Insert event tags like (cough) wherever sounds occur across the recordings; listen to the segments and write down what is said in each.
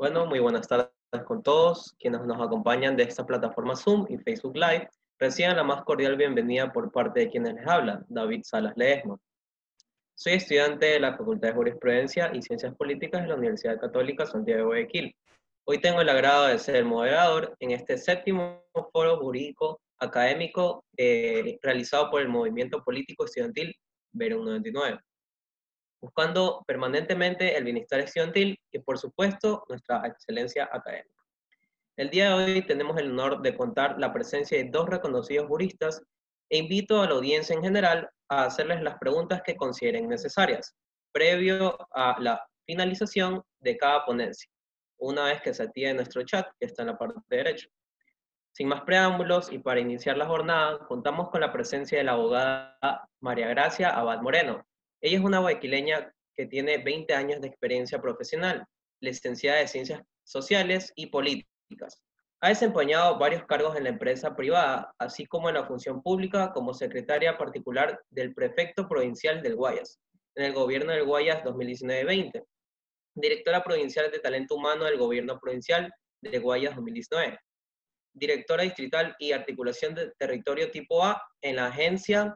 Bueno, muy buenas tardes con todos quienes nos acompañan de esta plataforma Zoom y Facebook Live. Reciban la más cordial bienvenida por parte de quienes les hablan, David Salas Ledesma. Soy estudiante de la Facultad de Jurisprudencia y Ciencias Políticas de la Universidad Católica Santiago de Guayaquil. Hoy tengo el agrado de ser moderador en este séptimo foro jurídico académico eh, realizado por el Movimiento Político Estudiantil Verón 99 buscando permanentemente el bienestar estudiantil y, por supuesto, nuestra excelencia académica. El día de hoy tenemos el honor de contar la presencia de dos reconocidos juristas e invito a la audiencia en general a hacerles las preguntas que consideren necesarias, previo a la finalización de cada ponencia, una vez que se active nuestro chat, que está en la parte derecha. Sin más preámbulos y para iniciar la jornada, contamos con la presencia de la abogada María Gracia Abad Moreno, ella es una guayaquileña que tiene 20 años de experiencia profesional, licenciada de Ciencias Sociales y Políticas. Ha desempeñado varios cargos en la empresa privada, así como en la función pública como secretaria particular del prefecto provincial del Guayas, en el gobierno del Guayas 2019-20, directora provincial de talento humano del gobierno provincial de Guayas 2019, directora distrital y articulación de territorio tipo A en la agencia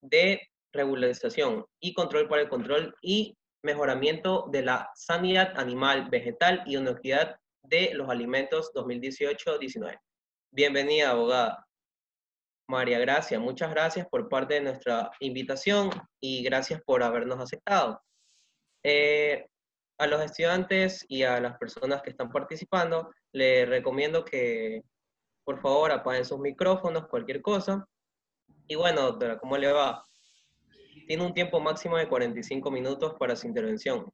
de regularización y control para el control y mejoramiento de la sanidad animal, vegetal y inocuidad de los alimentos 2018-19. Bienvenida, abogada. María Gracia, muchas gracias por parte de nuestra invitación y gracias por habernos aceptado. Eh, a los estudiantes y a las personas que están participando, les recomiendo que por favor apaguen sus micrófonos, cualquier cosa. Y bueno, doctora, ¿cómo le va? Tiene un tiempo máximo de 45 minutos para su intervención.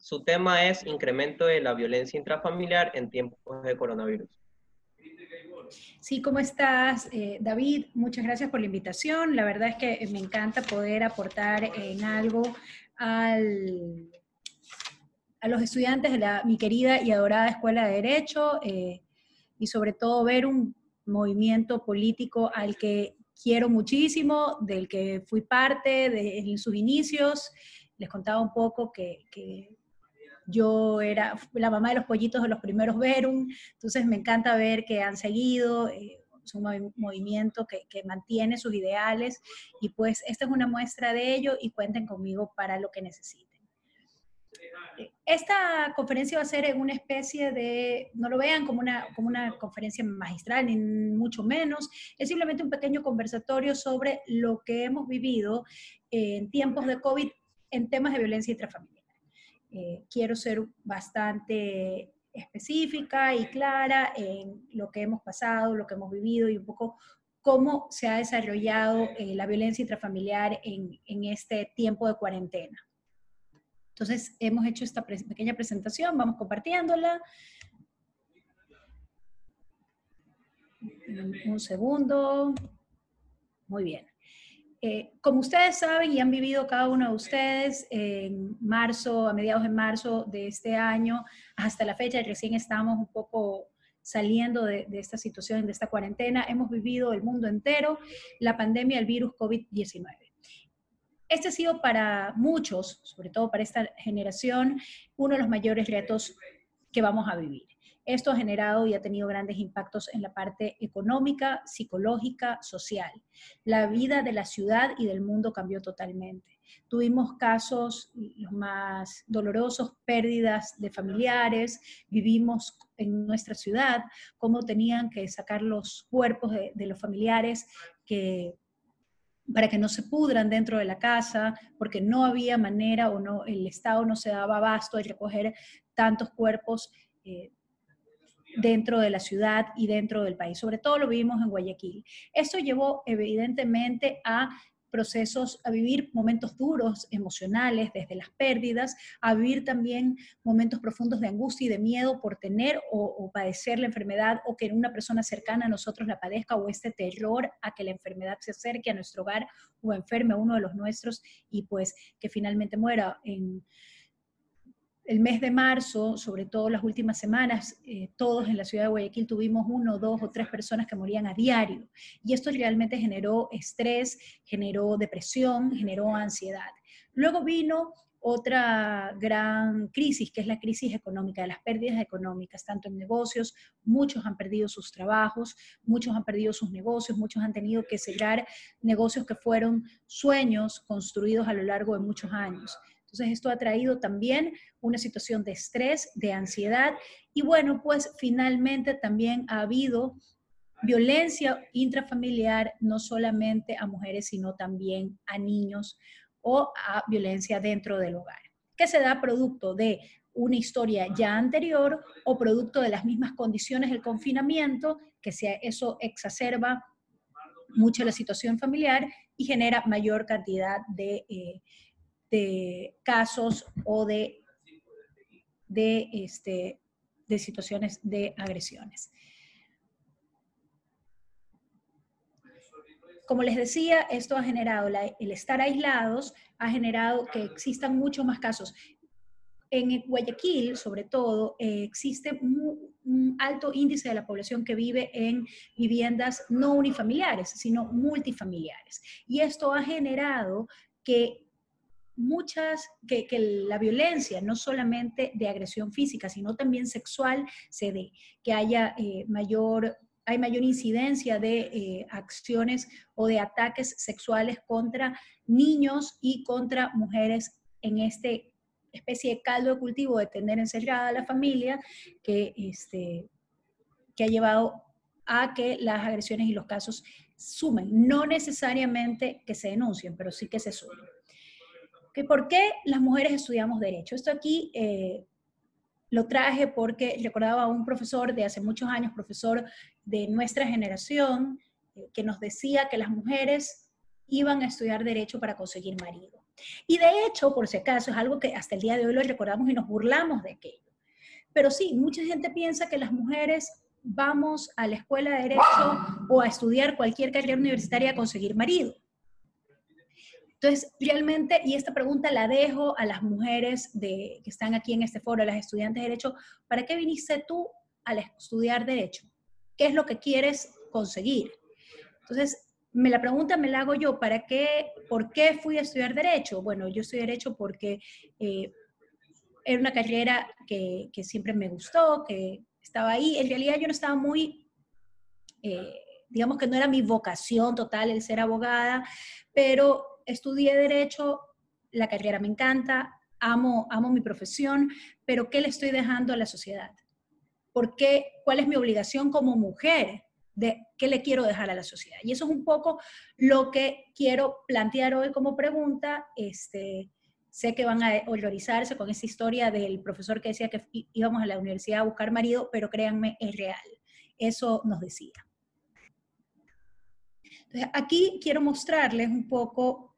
Su tema es incremento de la violencia intrafamiliar en tiempos de coronavirus. Sí, ¿cómo estás, eh, David? Muchas gracias por la invitación. La verdad es que me encanta poder aportar en algo al, a los estudiantes de la, mi querida y adorada Escuela de Derecho eh, y sobre todo ver un movimiento político al que quiero muchísimo, del que fui parte de, en sus inicios. Les contaba un poco que, yo era la mamá de los pollitos de los primeros Verum, entonces me encanta ver que han seguido, eh, es un movimiento que, que, mantiene sus ideales y pues esta es una muestra de ello y cuenten conmigo para lo que necesiten. Esta conferencia va a ser una especie de, no lo vean como una, como una conferencia magistral, ni mucho menos, es simplemente un pequeño conversatorio sobre lo que hemos vivido en tiempos de COVID en temas de violencia intrafamiliar. Eh, quiero ser bastante específica y clara en lo que hemos pasado, lo que hemos vivido y un poco cómo se ha desarrollado eh, la violencia intrafamiliar en, en este tiempo de cuarentena. Entonces, hemos hecho esta pequeña presentación, vamos compartiéndola. Un segundo. Muy bien. Eh, como ustedes saben y han vivido cada uno de ustedes, en marzo, a mediados de marzo de este año, hasta la fecha, recién estamos un poco saliendo de, de, esta situación, de esta cuarentena, hemos vivido el mundo entero la pandemia del virus COVID-19. Este ha sido para muchos, sobre todo para esta generación, uno de los mayores retos que vamos a vivir. Esto ha generado y ha tenido grandes impactos en la parte económica, psicológica, social. La vida de la ciudad y del mundo cambió totalmente. Tuvimos casos, más dolorosos, pérdidas de familiares, vivimos en nuestra ciudad, cómo tenían que sacar los cuerpos de los familiares que para que no se pudran dentro de la casa, porque no había manera o no, el Estado no se daba abasto de recoger tantos cuerpos. Eh, dentro de la ciudad y dentro del país. Sobre todo lo vimos en Guayaquil. Esto llevó evidentemente a procesos, a vivir momentos duros, emocionales, desde las pérdidas, a vivir también momentos profundos de angustia y de miedo por tener o, padecer la enfermedad o que una persona cercana a nosotros la padezca o este terror a que la enfermedad se acerque a nuestro hogar o enferme a uno de los nuestros y pues que finalmente muera en el mes de marzo, sobre todo las últimas semanas, eh, todos en la ciudad de Guayaquil tuvimos uno, dos o tres personas que morían a diario. Y esto realmente generó estrés, generó depresión, generó ansiedad. Luego vino otra gran crisis, que es la crisis económica, de las pérdidas económicas, tanto en negocios, muchos han perdido sus trabajos, muchos han perdido sus negocios, muchos han tenido que cerrar negocios que fueron sueños construidos a lo largo de muchos años. Entonces, esto ha traído también una situación de estrés, de ansiedad y bueno, pues finalmente también ha habido violencia intrafamiliar, no solamente a mujeres, sino también a niños o a violencia dentro del hogar, que se da producto de una historia ya anterior o producto de las mismas condiciones del confinamiento, que sea, eso exacerba mucho la situación familiar y genera mayor cantidad de eh, de casos o de, de, este, de situaciones de agresiones. Como les decía, esto ha generado, el estar aislados ha generado que existan muchos más casos. En Guayaquil, sobre todo, eh, existe un alto índice de la población que vive en viviendas no unifamiliares, sino multifamiliares. Y esto ha generado que muchas, que, la violencia, no solamente de agresión física, sino también sexual, se dé, que haya eh, mayor, hay mayor incidencia de eh, acciones o de ataques sexuales contra niños y contra mujeres en este especie de caldo de cultivo de tener encerrada a la familia que, este, que ha llevado a que las agresiones y los casos sumen. No necesariamente que se denuncien, pero sí que se sumen que por qué las mujeres estudiamos derecho. Esto aquí eh, lo traje porque recordaba a un profesor de hace muchos años, profesor de nuestra generación, eh, que nos decía que las mujeres iban a estudiar derecho para conseguir marido. Y de hecho, por si acaso, es algo que hasta el día de hoy lo recordamos y nos burlamos de aquello. Pero sí, mucha gente piensa que las mujeres vamos a la escuela de derecho o a estudiar cualquier carrera universitaria a conseguir marido. Entonces, realmente, y esta pregunta la dejo a las mujeres de, que están aquí en este foro, a las estudiantes de Derecho, ¿para qué viniste tú a estudiar Derecho? ¿Qué es lo que quieres conseguir? Entonces, me la pregunta me la hago yo, ¿para qué, por qué fui a estudiar Derecho? Bueno, yo estudié Derecho porque eh, era una carrera que, siempre me gustó, que estaba ahí. En realidad yo no estaba muy... Eh, digamos que no era mi vocación total el ser abogada, pero estudié derecho, la carrera me encanta, amo, amo mi profesión, pero ¿qué le estoy dejando a la sociedad? ¿Por qué? ¿Cuál es mi obligación como mujer? de qué le quiero dejar a la sociedad. Y eso es un poco lo que quiero plantear hoy como pregunta. Este, sé que van a horrorizarse con esa historia del profesor que decía que íbamos a la universidad a buscar marido, pero créanme, es real. Eso nos decía. Entonces, aquí quiero mostrarles un poco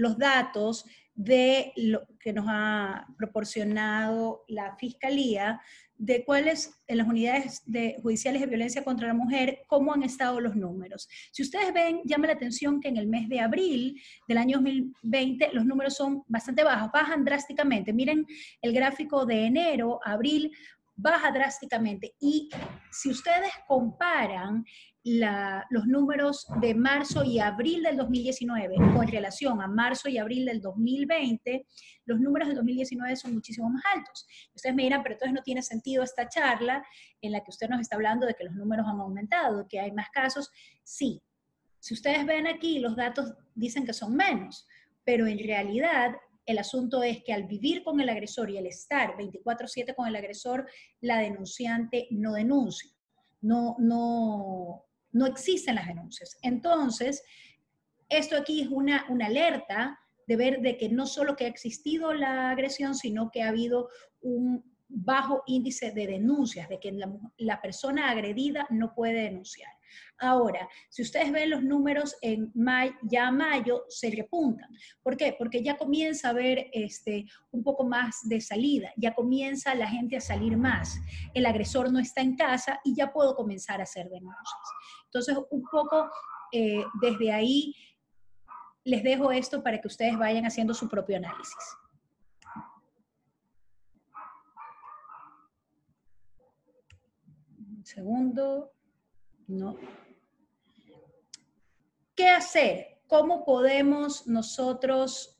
los datos de lo que nos ha proporcionado la Fiscalía de cuáles en las unidades de, judiciales de violencia contra la mujer, cómo han estado los números. Si ustedes ven, llama la atención que en el mes de abril del año 2020 los números son bastante bajos, bajan drásticamente. Miren el gráfico de enero, abril, baja drásticamente. Y si ustedes comparan los números de marzo y abril del 2019 con relación a marzo y abril del 2020, los números del 2019 son muchísimo más altos. Ustedes me dirán, pero entonces no tiene sentido esta charla en la que usted nos está hablando de que los números han aumentado, que hay más casos. Sí, si ustedes ven aquí, los datos dicen que son menos, pero en realidad el asunto es que al vivir con el agresor y el estar 24/7 con el agresor, la denunciante no denuncia. No, no, no existen las denuncias. Entonces, esto aquí es una, una alerta de ver de que no solo que ha existido la agresión, sino que ha habido un bajo índice de denuncias, de que la, persona agredida no puede denunciar. Ahora, si ustedes ven los números en ya a mayo, se repuntan. ¿Por qué? Porque ya comienza a haber este, un poco más de salida, ya comienza la gente a salir más. El agresor no está en casa y ya puedo comenzar a hacer denuncias. Entonces, un poco eh, desde ahí les dejo esto para que ustedes vayan haciendo su propio análisis. Segundo. No. ¿Qué hacer? ¿Cómo podemos nosotros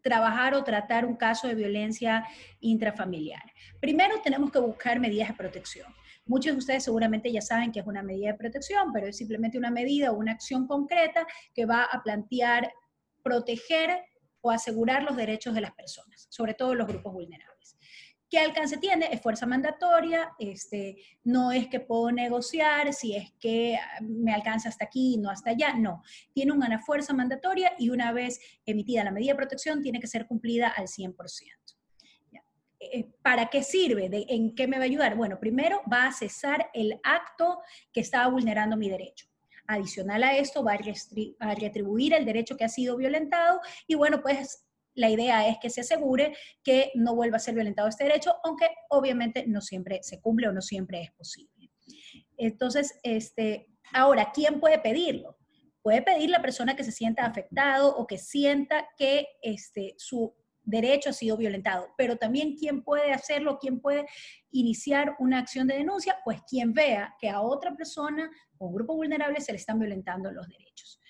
trabajar o tratar un caso de violencia intrafamiliar? Primero tenemos que buscar medidas de protección. Muchos de ustedes seguramente ya saben que es una medida de protección, pero es simplemente una medida o una acción concreta que va a plantear proteger o asegurar los derechos de las personas, sobre todo los grupos vulnerables. ¿Qué alcance tiene? Es fuerza mandatoria, este, no es que puedo negociar si es que ah, me alcanza hasta aquí, no hasta allá, no. Tiene una fuerza mandatoria y una vez emitida la medida de protección tiene que ser cumplida al 100%. Eh, ¿Para qué sirve? ¿De, ¿En qué me va a ayudar? Bueno, primero va a cesar el acto que estaba vulnerando mi derecho. Adicional a esto, va a, retribuir el derecho que ha sido violentado y bueno, pues la idea es que se asegure que no vuelva a ser violentado este derecho, aunque obviamente no siempre se cumple o no siempre es posible. Entonces, este, ahora, ¿quién puede pedirlo? Puede pedir la persona que se sienta afectado o que sienta que este, su derecho ha sido violentado, pero también quién puede hacerlo, quién puede iniciar una acción de denuncia, pues quien vea que a otra persona o grupo vulnerable se le están violentando los derechos.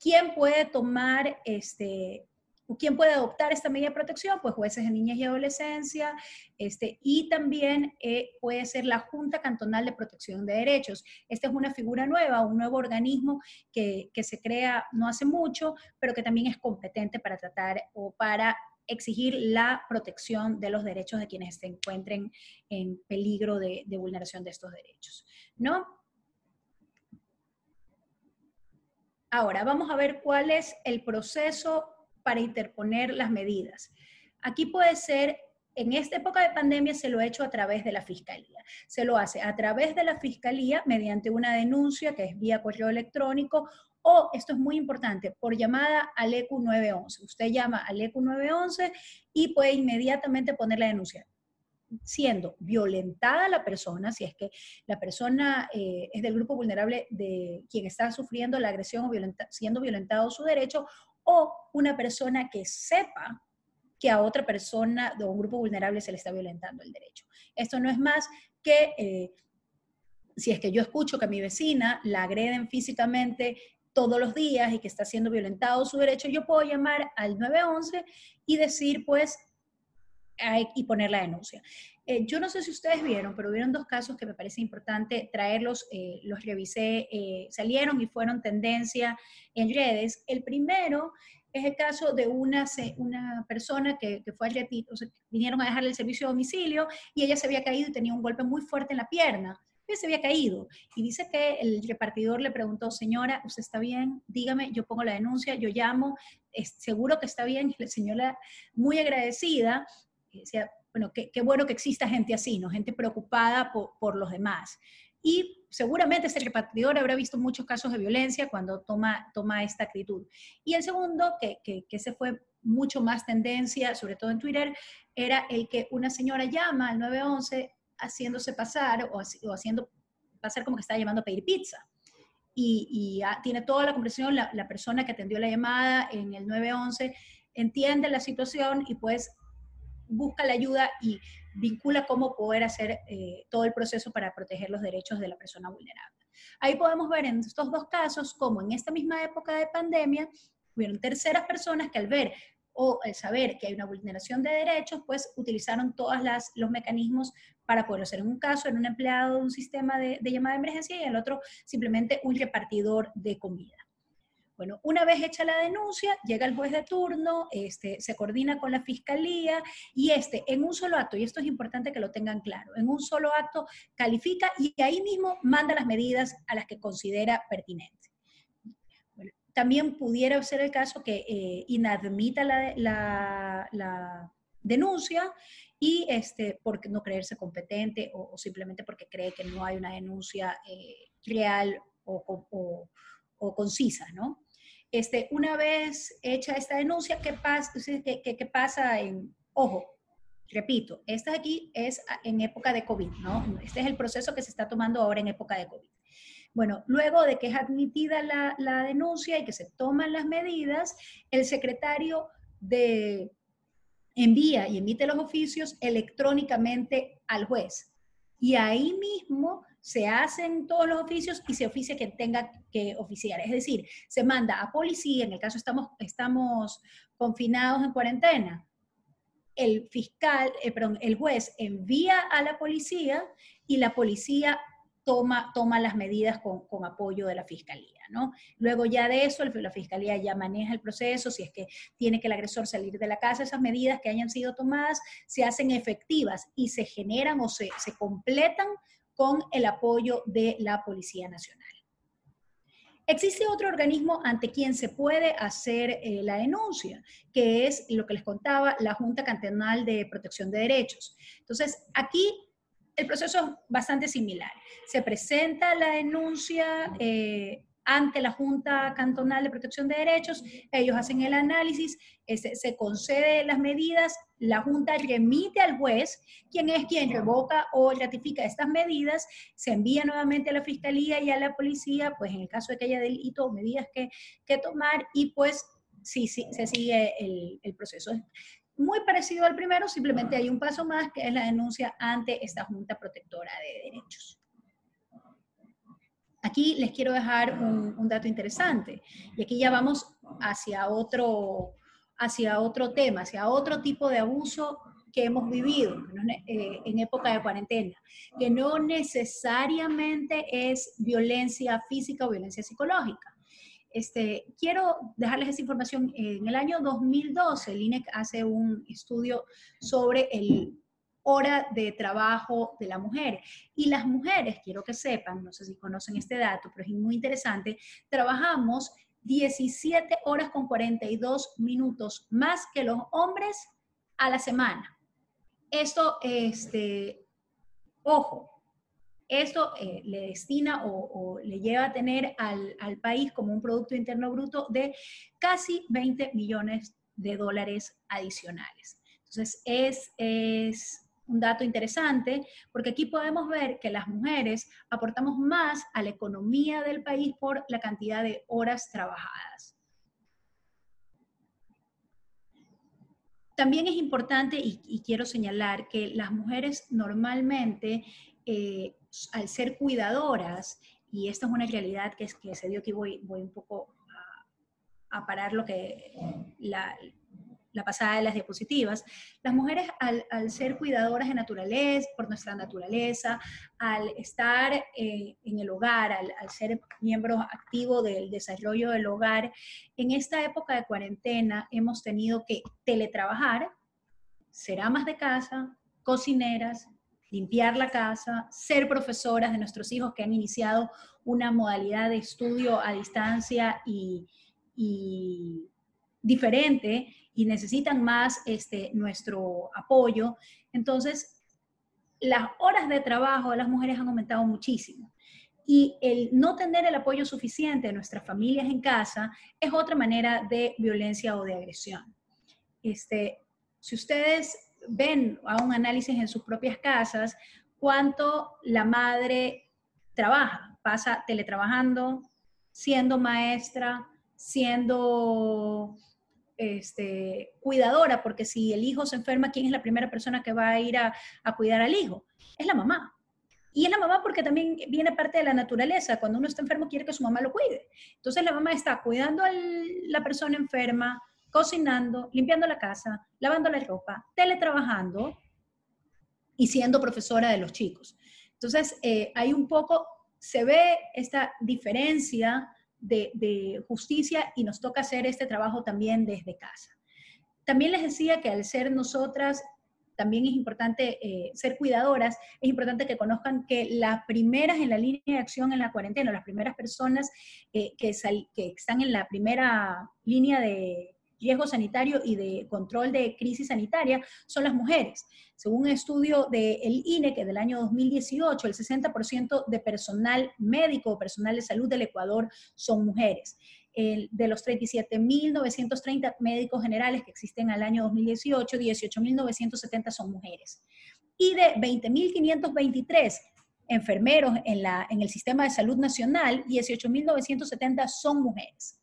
¿Quién puede tomar este, ¿Quién puede adoptar esta medida de protección? Pues jueces de niñas y adolescencia, este, y también eh, puede ser la Junta Cantonal de Protección de Derechos. Esta es una figura nueva, un nuevo organismo que, se crea no hace mucho, pero que también es competente para tratar o para exigir la protección de los derechos de quienes se encuentren en peligro de, de vulneración de estos derechos. ¿No? Ahora, vamos a ver cuál es el proceso para interponer las medidas. Aquí puede ser, en esta época de pandemia se lo ha hecho a través de la fiscalía. Se lo hace a través de la fiscalía mediante una denuncia que es vía correo electrónico o, esto es muy importante, por llamada al ECU 911. Usted llama al ECU 911 y puede inmediatamente poner la denuncia siendo violentada la persona, si es que la persona eh, es del grupo vulnerable de quien está sufriendo la agresión o siendo violentado su derecho, o una persona que sepa que a otra persona de un grupo vulnerable se le está violentando el derecho. Esto no es más que eh, si es que yo escucho que a mi vecina la agreden físicamente todos los días y que está siendo violentado su derecho, yo puedo llamar al 911 y decir, pues, y poner la denuncia. Eh, yo no sé si ustedes vieron, pero hubieron dos casos que me parece importante traerlos, eh, los revisé, eh, salieron y fueron tendencia en redes. El primero es el caso de una, una persona que, que fue al retiro, o sea, vinieron a dejarle el servicio de domicilio y ella se había caído y tenía un golpe muy fuerte en la pierna. Ella se había caído y dice que el repartidor le preguntó, señora, ¿usted está bien? Dígame, yo pongo la denuncia, yo llamo, es seguro que está bien. Y la señora, muy agradecida, decía, bueno, qué, bueno que exista gente así, ¿no? Gente preocupada por, los demás. Y seguramente ese repartidor habrá visto muchos casos de violencia cuando toma, toma esta actitud. Y el segundo, que, que, se fue mucho más tendencia, sobre todo en Twitter, era el que una señora llama al 911 haciéndose pasar o, haciendo pasar como que está llamando a pedir pizza. Y, tiene toda la conversación, la, la, persona que atendió la llamada en el 911 entiende la situación y pues busca la ayuda y vincula cómo poder hacer eh, todo el proceso para proteger los derechos de la persona vulnerable. Ahí podemos ver en estos dos casos cómo en esta misma época de pandemia hubieron terceras personas que al ver o al saber que hay una vulneración de derechos, pues utilizaron todos los mecanismos para poder hacer. En un caso, en un empleado de un sistema de, de llamada de emergencia y en el otro simplemente un repartidor de comida. Bueno, una vez hecha la denuncia, llega el juez de turno, este, se coordina con la fiscalía y este, en un solo acto, y esto es importante que lo tengan claro, en un solo acto califica y ahí mismo manda las medidas a las que considera pertinentes. también pudiera ser el caso que eh, inadmita la, denuncia y este, por no creerse competente o, simplemente porque cree que no hay una denuncia eh, real o, o, concisa, ¿no? Este, una vez hecha esta denuncia, ¿qué pasa, qué, qué, pasa en, ojo, repito, esta aquí es en época de COVID, ¿no? Este es el proceso que se está tomando ahora en época de COVID. Bueno, luego de que es admitida la, la denuncia y que se toman las medidas, el secretario de envía y emite los oficios electrónicamente al juez. Y ahí mismo se hacen todos los oficios y se oficia quien tenga que oficiar. Es decir, se manda a policía, en el caso estamos, estamos confinados en cuarentena, el fiscal, eh, perdón, el juez envía a la policía y la policía toma, toma las medidas con, con, apoyo de la fiscalía, ¿no? Luego ya de eso, la fiscalía ya maneja el proceso, si es que tiene que el agresor salir de la casa, esas medidas que hayan sido tomadas se hacen efectivas y se generan o se, se completan con el apoyo de la Policía Nacional. Existe otro organismo ante quien se puede hacer eh, la denuncia, que es lo que les contaba, la Junta Cantonal de Protección de Derechos. Entonces, aquí el proceso es bastante similar. Se presenta la denuncia eh, ante la Junta Cantonal de Protección de Derechos, ellos hacen el análisis, se concede las medidas, la Junta remite al juez, quien es quien revoca o ratifica estas medidas, se envía nuevamente a la Fiscalía y a la Policía, pues en el caso de que haya delito medidas que, que tomar, y pues sí, sí, se sigue el, el proceso muy parecido al primero, simplemente hay un paso más que es la denuncia ante esta Junta Protectora de Derechos. Aquí les quiero dejar un, dato interesante y aquí ya vamos hacia otro, hacia otro tema, hacia otro tipo de abuso que hemos vivido eh, en época de cuarentena, que no necesariamente es violencia física o violencia psicológica. Este, quiero dejarles esa información. En el año 2012, el INEC hace un estudio sobre el hora de trabajo de la mujer. Y las mujeres, quiero que sepan, no sé si conocen este dato, pero es muy interesante, trabajamos 17 horas con 42 minutos más que los hombres a la semana. Esto, este, ojo, esto eh, le destina o, o, le lleva a tener al, al, país como un Producto Interno Bruto de casi 20 millones de dólares adicionales. Entonces, es, es un dato interesante, porque aquí podemos ver que las mujeres aportamos más a la economía del país por la cantidad de horas trabajadas. También es importante, y, quiero señalar, que las mujeres normalmente, eh, al ser cuidadoras, y esta es una realidad que, es, que se dio aquí, voy, voy un poco a, a parar lo que la, la pasada de las diapositivas, las mujeres al, ser cuidadoras de naturaleza, por nuestra naturaleza, al estar eh, en el hogar, al, ser miembros activos del desarrollo del hogar, en esta época de cuarentena hemos tenido que teletrabajar, ser amas de casa, cocineras, limpiar la casa, ser profesoras de nuestros hijos que han iniciado una modalidad de estudio a distancia y, y diferente y necesitan más este, nuestro apoyo. Entonces, las horas de trabajo de las mujeres han aumentado muchísimo. Y el no tener el apoyo suficiente de nuestras familias en casa es otra manera de violencia o de agresión. Este, si ustedes ven a un análisis en sus propias casas, cuánto la madre trabaja, pasa teletrabajando, siendo maestra, siendo este, cuidadora, porque si el hijo se enferma, ¿quién es la primera persona que va a ir a, cuidar al hijo? Es la mamá. Y es la mamá porque también viene parte de la naturaleza. Cuando uno está enfermo quiere que su mamá lo cuide. Entonces la mamá está cuidando a la persona enferma, cocinando, limpiando la casa, lavando la ropa, teletrabajando y siendo profesora de los chicos. Entonces eh, hay un poco, se ve esta diferencia de, justicia y nos toca hacer este trabajo también desde casa. También les decía que al ser nosotras también es importante eh, ser cuidadoras, es importante que conozcan que las primeras en la línea de acción en la cuarentena, las primeras personas eh, que, que, están en la primera línea de, riesgo sanitario y de control de crisis sanitaria son las mujeres. Según un estudio del INE, que del año 2018, el 60% de personal médico o personal de salud del Ecuador son mujeres. de los 37.930 médicos generales que existen al año 2018, 18.970 son mujeres. Y de 20.523 enfermeros en, la, en el sistema de salud nacional, 18.970 son mujeres.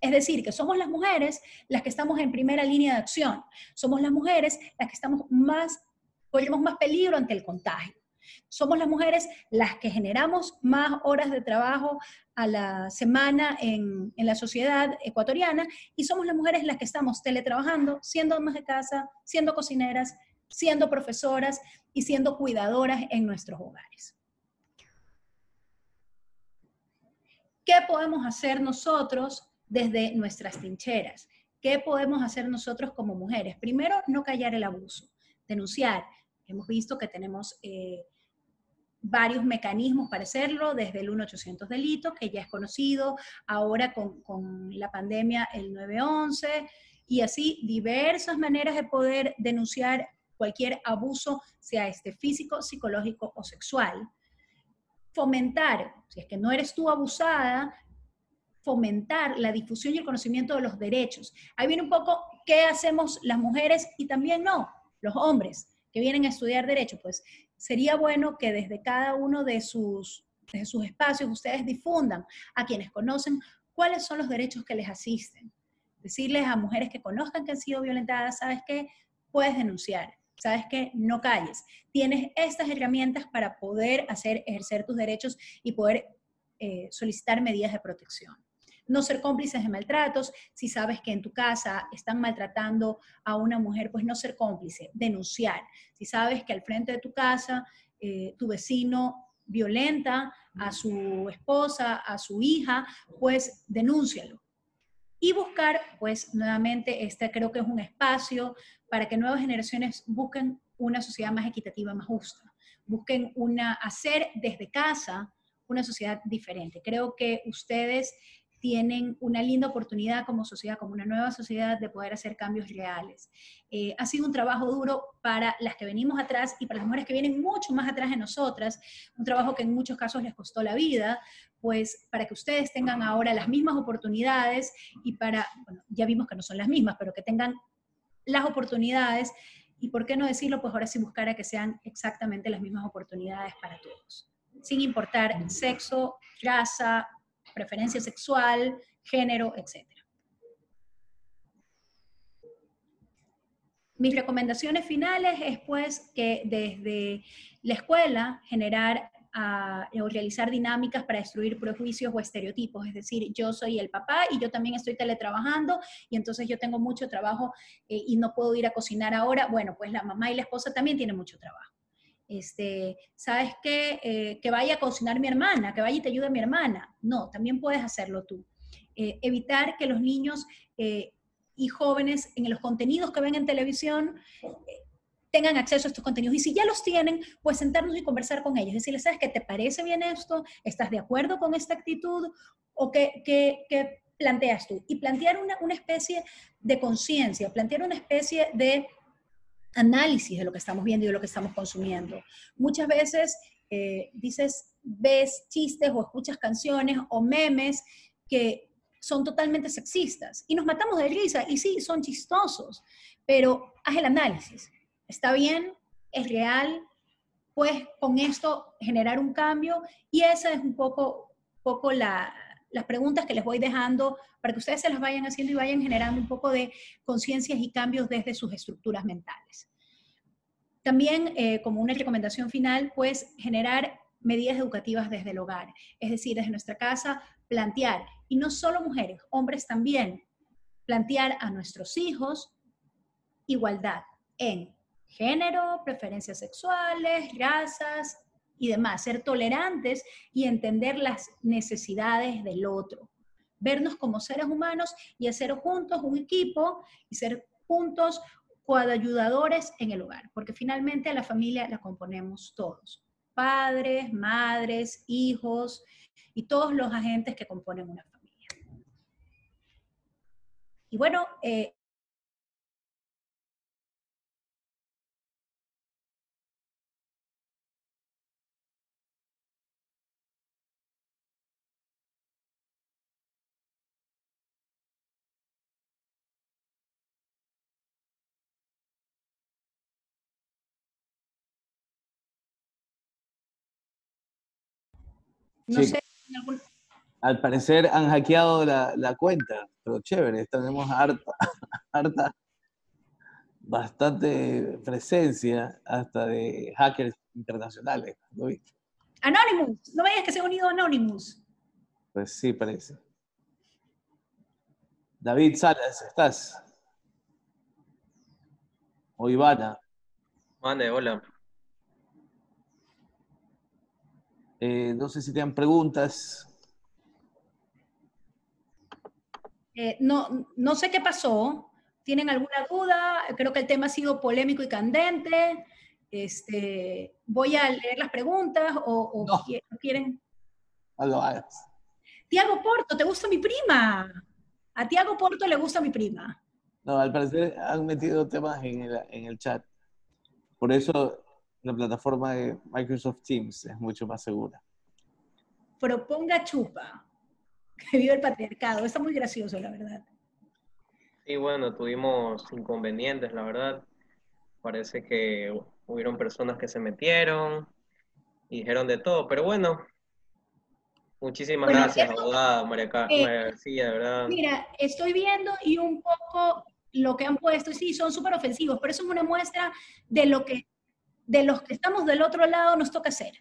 Es decir, que somos las mujeres las que estamos en primera línea de acción. Somos las mujeres las que estamos más, corremos más peligro ante el contagio. Somos las mujeres las que generamos más horas de trabajo a la semana en, la sociedad ecuatoriana y somos las mujeres las que estamos teletrabajando, siendo amas de casa, siendo cocineras, siendo profesoras y siendo cuidadoras en nuestros hogares. ¿Qué podemos hacer nosotros desde nuestras trincheras? ¿Qué podemos hacer nosotros como mujeres? Primero, no callar el abuso, denunciar. Hemos visto que tenemos eh, varios mecanismos para hacerlo, desde el 1800 delito, que ya es conocido, ahora con, con la pandemia el 911, y así diversas maneras de poder denunciar cualquier abuso, sea este físico, psicológico o sexual fomentar, si es que no eres tú abusada, fomentar la difusión y el conocimiento de los derechos. Ahí viene un poco qué hacemos las mujeres y también no, los hombres que vienen a estudiar derecho. Pues sería bueno que desde cada uno de sus, de sus espacios ustedes difundan a quienes conocen cuáles son los derechos que les asisten. Decirles a mujeres que conozcan que han sido violentadas, sabes qué, puedes denunciar sabes que no calles. Tienes estas herramientas para poder hacer, ejercer tus derechos y poder eh, solicitar medidas de protección. No ser cómplices de maltratos. Si sabes que en tu casa están maltratando a una mujer, pues no ser cómplice, denunciar. Si sabes que al frente de tu casa eh, tu vecino violenta a su esposa, a su hija, pues denúncialo. Y buscar, pues nuevamente, este creo que es un espacio para que nuevas generaciones busquen una sociedad más equitativa, más justa, busquen una, hacer desde casa una sociedad diferente. Creo que ustedes tienen una linda oportunidad como sociedad, como una nueva sociedad, de poder hacer cambios reales. Eh, ha sido un trabajo duro para las que venimos atrás y para las mujeres que vienen mucho más atrás de nosotras, un trabajo que en muchos casos les costó la vida, pues para que ustedes tengan ahora las mismas oportunidades y para, bueno, ya vimos que no son las mismas, pero que tengan las oportunidades y, ¿por qué no decirlo? Pues ahora sí buscar a que sean exactamente las mismas oportunidades para todos, sin importar sexo, raza, preferencia sexual, género, etc. Mis recomendaciones finales es pues que desde la escuela generar o realizar dinámicas para destruir prejuicios o estereotipos. Es decir, yo soy el papá y yo también estoy teletrabajando y entonces yo tengo mucho trabajo eh, y no puedo ir a cocinar ahora. Bueno, pues la mamá y la esposa también tienen mucho trabajo. Este, ¿Sabes qué? Eh, que vaya a cocinar mi hermana, que vaya y te ayude mi hermana. No, también puedes hacerlo tú. Eh, evitar que los niños y jóvenes en los contenidos que ven en televisión tengan acceso a estos contenidos. Y si ya los tienen, pues sentarnos y conversar con ellos. Decirles, ¿sabes qué te parece bien esto? ¿Estás de acuerdo con esta actitud? ¿O qué, qué, qué planteas tú? Y plantear una, una especie de conciencia, plantear una especie de análisis de lo que estamos viendo y de lo que estamos consumiendo. Muchas veces eh, dices, ves chistes o escuchas canciones o memes que son totalmente sexistas y nos matamos de risa y sí, son chistosos, pero haz el análisis. Está bien, es real, pues con esto generar un cambio y esa es un poco, poco la, las preguntas que les voy dejando para que ustedes se las vayan haciendo y vayan generando un poco de conciencias y cambios desde sus estructuras mentales. También, eh, como una recomendación final, pues generar medidas educativas desde el hogar, es decir, desde nuestra casa, plantear, y no solo mujeres, hombres también, plantear a nuestros hijos igualdad en género, preferencias sexuales, razas y demás, ser tolerantes y entender las necesidades del otro, vernos como seres humanos y hacer juntos un equipo y ser juntos coayudadores en el hogar, porque finalmente la familia la componemos todos, padres, madres, hijos y todos los agentes que componen una familia. Y bueno, eh, no Sí. sé, en algún- Al parecer han hackeado la, la cuenta, pero chévere, tenemos harta, (laughs) harta, bastante presencia hasta de hackers internacionales. ¿no viste? Anonymous, no me digas que se ha unido Anonymous. Pues sí, parece. David Salas, ¿estás? O Ivana. Mande, hola. Eh, no sé si tienen preguntas. Eh, no, no sé qué pasó. ¿Tienen alguna duda? Creo que el tema ha sido polémico y candente. Este, voy a leer las preguntas o, o No. qui- quieren. No lo hagas. Tiago Porto, ¿te gusta mi prima? A Tiago Porto le gusta mi prima. No, al parecer han metido temas en el, en el chat. Por eso la plataforma de Microsoft Teams es mucho más segura. Proponga chupa. (laughs) Que vive el patriarcado. Está muy gracioso, la verdad. Sí, bueno, tuvimos inconvenientes, la verdad. Parece que hubieron personas que se metieron y dijeron de todo, pero bueno. Muchísimas Bueno, gracias, eso- abogada María, eh, María García, de verdad. Mira, estoy viendo y un poco lo que han puesto, y sí, son súper ofensivos, pero eso es una muestra de lo que, de los que estamos del otro lado nos toca hacer.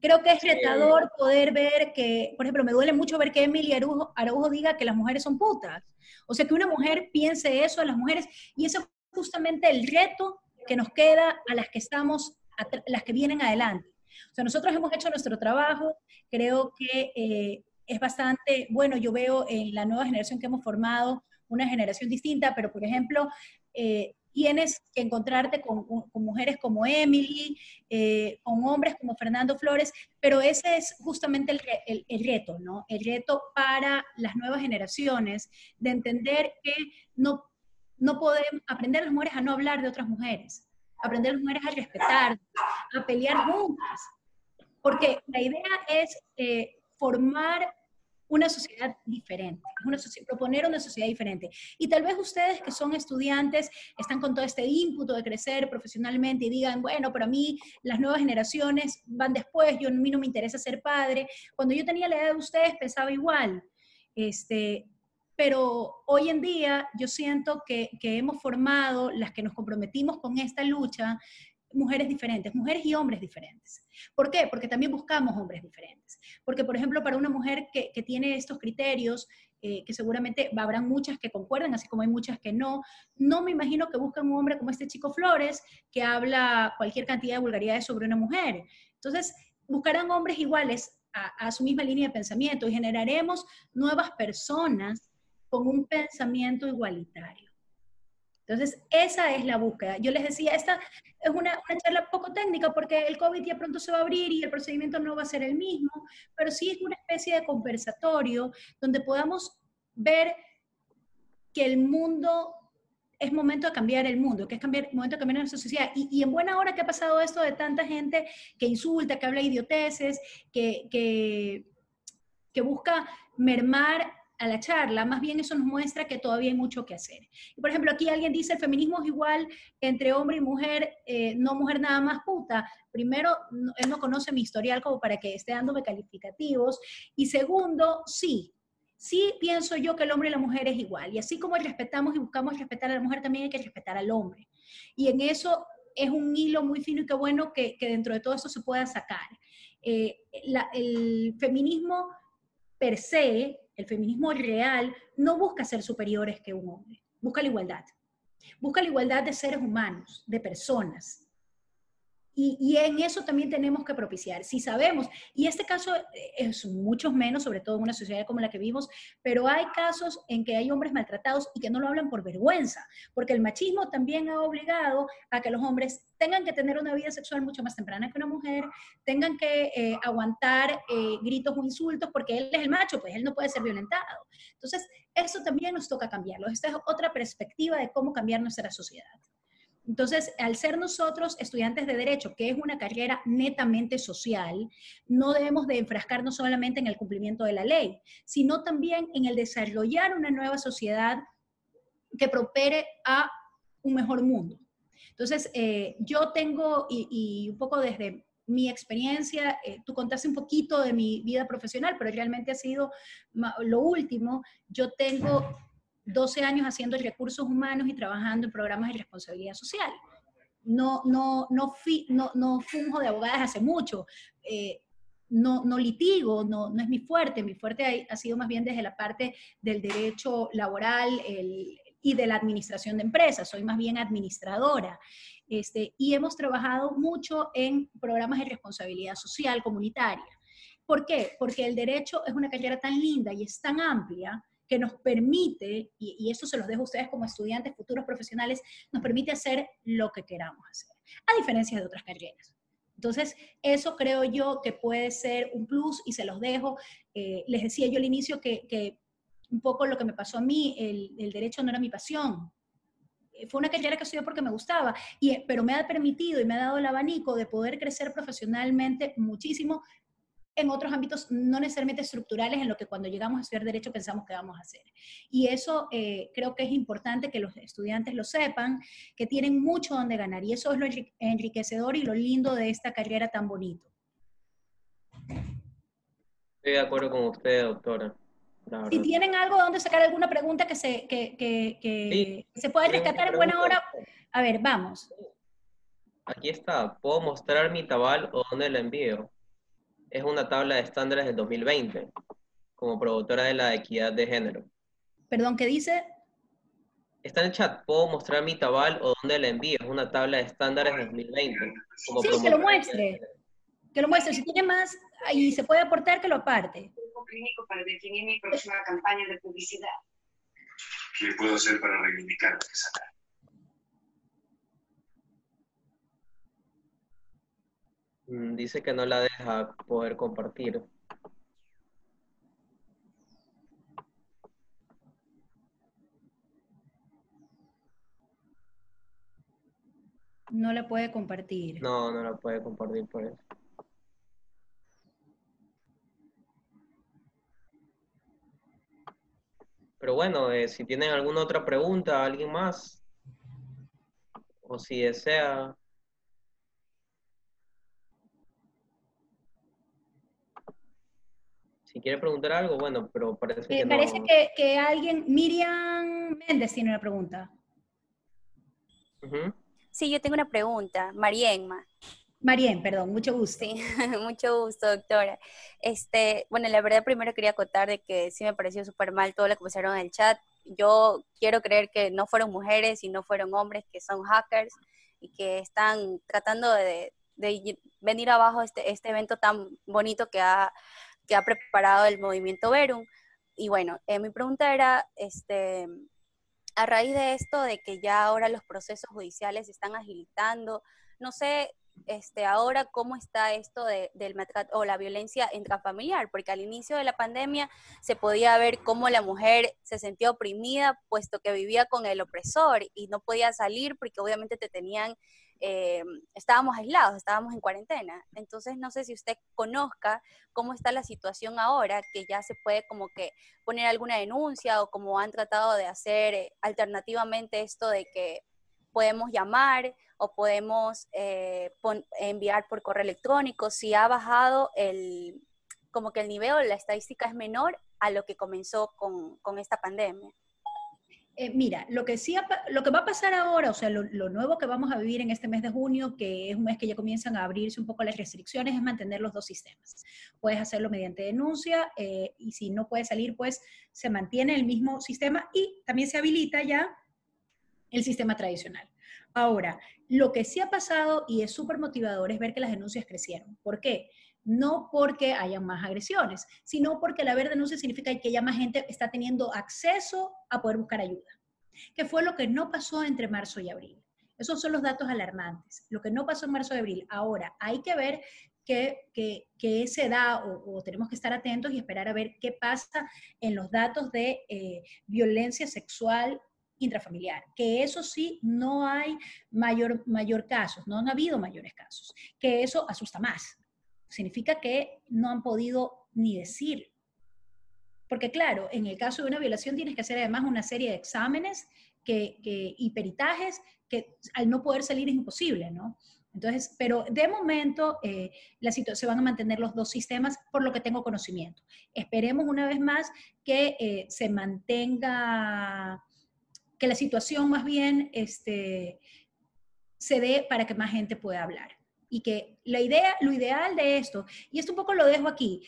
Creo que es retador poder ver que, por ejemplo, me duele mucho ver que Emily Araujo, Araujo diga que las mujeres son putas. O sea, que una mujer piense eso a las mujeres, y eso es justamente el reto que nos queda a las que estamos, a las que vienen adelante. O sea, nosotros hemos hecho nuestro trabajo, creo que eh, es bastante, bueno, yo veo en la nueva generación que hemos formado una generación distinta, pero por ejemplo, eh, tienes que encontrarte con, mujeres como Emily, eh, con hombres como Fernando Flores, pero ese es justamente el reto, ¿no? El reto para las nuevas generaciones de entender que no, no podemos aprender a las mujeres a no hablar de otras mujeres, aprender a las mujeres a respetar, a pelear juntas, porque la idea es eh, formar una sociedad diferente, una socie- proponer una sociedad diferente. Y tal vez ustedes que son estudiantes están con todo este ímputo de crecer profesionalmente y digan, bueno, pero a mí las nuevas generaciones van después, yo a mí no me interesa ser padre. Cuando yo tenía la edad de ustedes pensaba igual. Este, pero hoy en día yo siento que, que hemos formado, las que nos comprometimos con esta lucha, mujeres diferentes, mujeres y hombres diferentes. ¿Por qué? Porque también buscamos hombres diferentes. Porque, por ejemplo, para una mujer que, que tiene estos criterios, eh, que seguramente habrán muchas que concuerden, así como hay muchas que no, no me imagino que buscan un hombre como este chico Flores, que habla cualquier cantidad de vulgaridades sobre una mujer. Entonces, buscarán hombres iguales a, a su misma línea de pensamiento y generaremos nuevas personas con un pensamiento igualitario. Entonces, esa es la búsqueda. Yo les decía, esta es una, charla poco técnica porque el COVID ya pronto se va a abrir y el procedimiento no va a ser el mismo, pero sí es una especie de conversatorio donde podamos ver que el mundo es momento de cambiar el mundo, que es cambiar, momento de cambiar nuestra sociedad. Y, en buena hora que ha pasado esto de tanta gente que insulta, que habla idioteces, que, que busca mermar a la charla, más bien eso nos muestra que todavía hay mucho que hacer. Y por ejemplo, aquí alguien dice, el feminismo es igual entre hombre y mujer, eh, no mujer nada más puta. Primero, no, él no conoce mi historial como para que esté dándome calificativos. Y segundo, sí, sí pienso yo que el hombre y la mujer es igual. Y así como respetamos y buscamos respetar a la mujer, también hay que respetar al hombre. Y en eso es un hilo muy fino y qué bueno que, dentro de todo eso se pueda sacar. Eh, el feminismo per se, el feminismo real, no busca ser superiores que un hombre, busca la igualdad. Busca la igualdad de seres humanos, de personas. Y, en eso también tenemos que propiciar. Si sabemos, y este caso es mucho menos, sobre todo en una sociedad como la que vivimos, pero hay casos en que hay hombres maltratados y que no lo hablan por vergüenza, porque el machismo también ha obligado a que los hombres tengan que tener una vida sexual mucho más temprana que una mujer, tengan que eh, aguantar eh, gritos o insultos, porque él es el macho, pues él no puede ser violentado. Entonces, eso también nos toca cambiarlo. Esta es otra perspectiva de cómo cambiar nuestra sociedad. Entonces, al ser nosotros estudiantes de derecho, que es una carrera netamente social, no debemos de enfrascarnos solamente en el cumplimiento de la ley, sino también en el desarrollar una nueva sociedad que prospere a un mejor mundo. Entonces, eh, yo tengo, y, un poco desde mi experiencia, eh, tú contaste un poquito de mi vida profesional, pero realmente ha sido lo último. Yo tengo 12 años haciendo recursos humanos y trabajando en programas de responsabilidad social. No, no, no, no, no funjo de abogadas hace mucho. Eh, no, no, litigo, no, no es mi fuerte. Mi fuerte ha, sido más bien desde la parte del derecho laboral y de la administración de empresas. Soy más bien administradora. Este, y hemos trabajado mucho en programas de responsabilidad social comunitaria. ¿Por qué? Porque el derecho es una carrera tan linda y es tan amplia que nos permite, y, esto se los dejo a ustedes como estudiantes, futuros profesionales, nos permite hacer lo que queramos hacer, a diferencia de otras carreras. Entonces, eso creo yo que puede ser un plus y se los dejo. Eh, les decía yo al inicio que, que, un poco lo que me pasó a mí, el, el derecho no era mi pasión, eh, fue una carrera que estudié porque me gustaba, y, pero me ha permitido y me ha dado el abanico de poder crecer profesionalmente muchísimo en otros ámbitos no necesariamente estructurales en lo que cuando llegamos a estudiar derecho pensamos que vamos a hacer. Y eso eh, creo que es importante que los estudiantes lo sepan, que tienen mucho donde ganar. Y eso es lo enriquecedor y lo lindo de esta carrera tan bonito. Estoy de acuerdo con usted, doctora. Si tienen algo donde sacar alguna pregunta que se, que, que, que se pueda rescatar en buena hora, a ver, vamos. Aquí está. ¿Puedo mostrar mi tabal o dónde la envío? Es una tabla de estándares del 2020 como promotora de la equidad de género. Perdón, ¿qué dice? Está en el chat, puedo mostrar mi tabal o dónde la envío. Es una tabla de estándares del 2020. Como sí, que lo muestre. Que lo muestre. Si tiene más y se puede aportar, que lo aparte. clínico para definir mi próxima campaña de publicidad. ¿Qué puedo hacer para reivindicar lo que sacar? Dice que no la deja poder compartir. No la puede compartir. No, no la puede compartir por eso. Pero bueno, eh, si tienen alguna otra pregunta, alguien más, o si desea Si quiere preguntar algo, bueno, pero parece eh, que Parece que, que, alguien, Miriam Méndez tiene una pregunta. Sí, yo tengo una pregunta. Marienma. Marien, perdón, mucho gusto. Sí, (laughs) mucho gusto, doctora. Este, bueno, la verdad primero quería acotar de que sí me pareció súper mal todo lo que pusieron en el chat. Yo quiero creer que no fueron mujeres y no fueron hombres que son hackers y que están tratando de, de venir abajo este, este evento tan bonito que ha que ha preparado el movimiento Verum. Y bueno, eh, mi pregunta era, este, a raíz de esto, de que ya ahora los procesos judiciales se están agilitando, no sé, este, ahora cómo está esto de, del maltrato o la violencia intrafamiliar, porque al inicio de la pandemia se podía ver cómo la mujer se sentía oprimida puesto que vivía con el opresor y no podía salir porque obviamente te tenían eh, estábamos aislados, estábamos en cuarentena. Entonces, no sé si usted conozca cómo está la situación ahora, que ya se puede como que poner alguna denuncia o como han tratado de hacer eh, alternativamente esto de que podemos llamar o podemos eh, enviar por correo electrónico, si ha bajado el, como que el nivel, la estadística es menor a lo que comenzó con, con esta pandemia. Eh, mira, lo que, sí, lo que va a pasar ahora, o sea, lo, nuevo que vamos a vivir en este mes de junio, que es un mes que ya comienzan a abrirse un poco las restricciones, es mantener los dos sistemas. Puedes hacerlo mediante denuncia eh, y si no puedes salir, pues se mantiene el mismo sistema y también se habilita ya el sistema tradicional. Ahora, lo que sí ha pasado y es súper motivador es ver que las denuncias crecieron. ¿Por qué? No porque haya más agresiones, sino porque el haber denuncias significa que ya más gente está teniendo acceso a poder buscar ayuda, que fue lo que no pasó entre marzo y abril. Esos son los datos alarmantes. Lo que no pasó en marzo y abril. Ahora, hay que ver qué, se da o, tenemos que estar atentos y esperar a ver qué pasa en los datos de eh, violencia sexual intrafamiliar, que eso sí no hay mayor, mayor casos, no han habido mayores casos, que eso asusta más. Significa que no han podido ni decir. Porque claro, en el caso de una violación tienes que hacer además una serie de exámenes que, y peritajes que al no poder salir es imposible, ¿no? Entonces, pero de momento eh, la se van a mantener los dos sistemas por lo que tengo conocimiento. Esperemos una vez más que eh, se mantenga que la situación más bien este, se dé para que más gente pueda hablar. Y que la idea, lo ideal de esto, y esto un poco lo dejo aquí,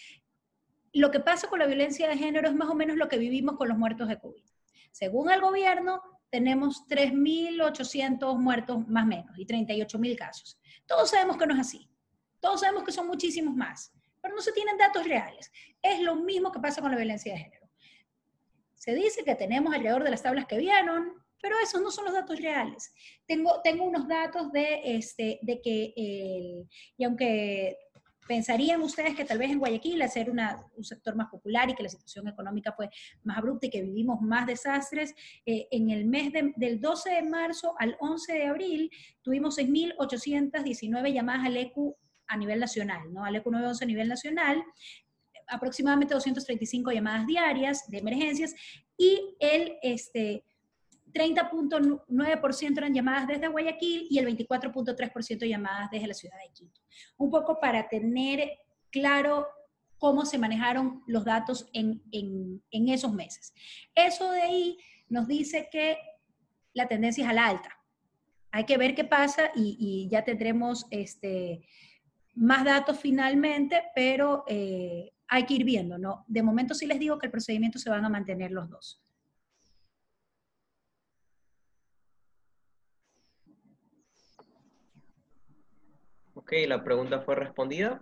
lo que pasa con la violencia de género es más o menos lo que vivimos con los muertos de COVID. Según el gobierno, tenemos 3.800 muertos más o menos y 38.000 casos. Todos sabemos que no es así. Todos sabemos que son muchísimos más, pero no se tienen datos reales. Es lo mismo que pasa con la violencia de género. Se dice que tenemos alrededor de las tablas que vieron, pero esos no son los datos reales. Tengo, tengo unos datos de, este, de que, y aunque pensarían ustedes que tal vez en Guayaquil, al ser un sector más popular y que la situación económica fue más abrupta y que vivimos más desastres, eh, en el mes del 12 de marzo al 11 de abril tuvimos 6.819 llamadas al ECU a nivel nacional, ¿no? Al ECU 911 a nivel nacional, aproximadamente 235 llamadas diarias de emergencias y el este, 30.9% eran llamadas desde Guayaquil y el 24.3% llamadas desde la ciudad de Quito. Un poco para tener claro cómo se manejaron los datos en, en, esos meses. Eso de ahí nos dice que la tendencia es a la alta. Hay que ver qué pasa y, y ya tendremos este, más datos finalmente, pero eh, hay que ir viendo, ¿no? De momento sí les digo que el procedimiento se van a mantener los dos. Ok, la pregunta fue respondida.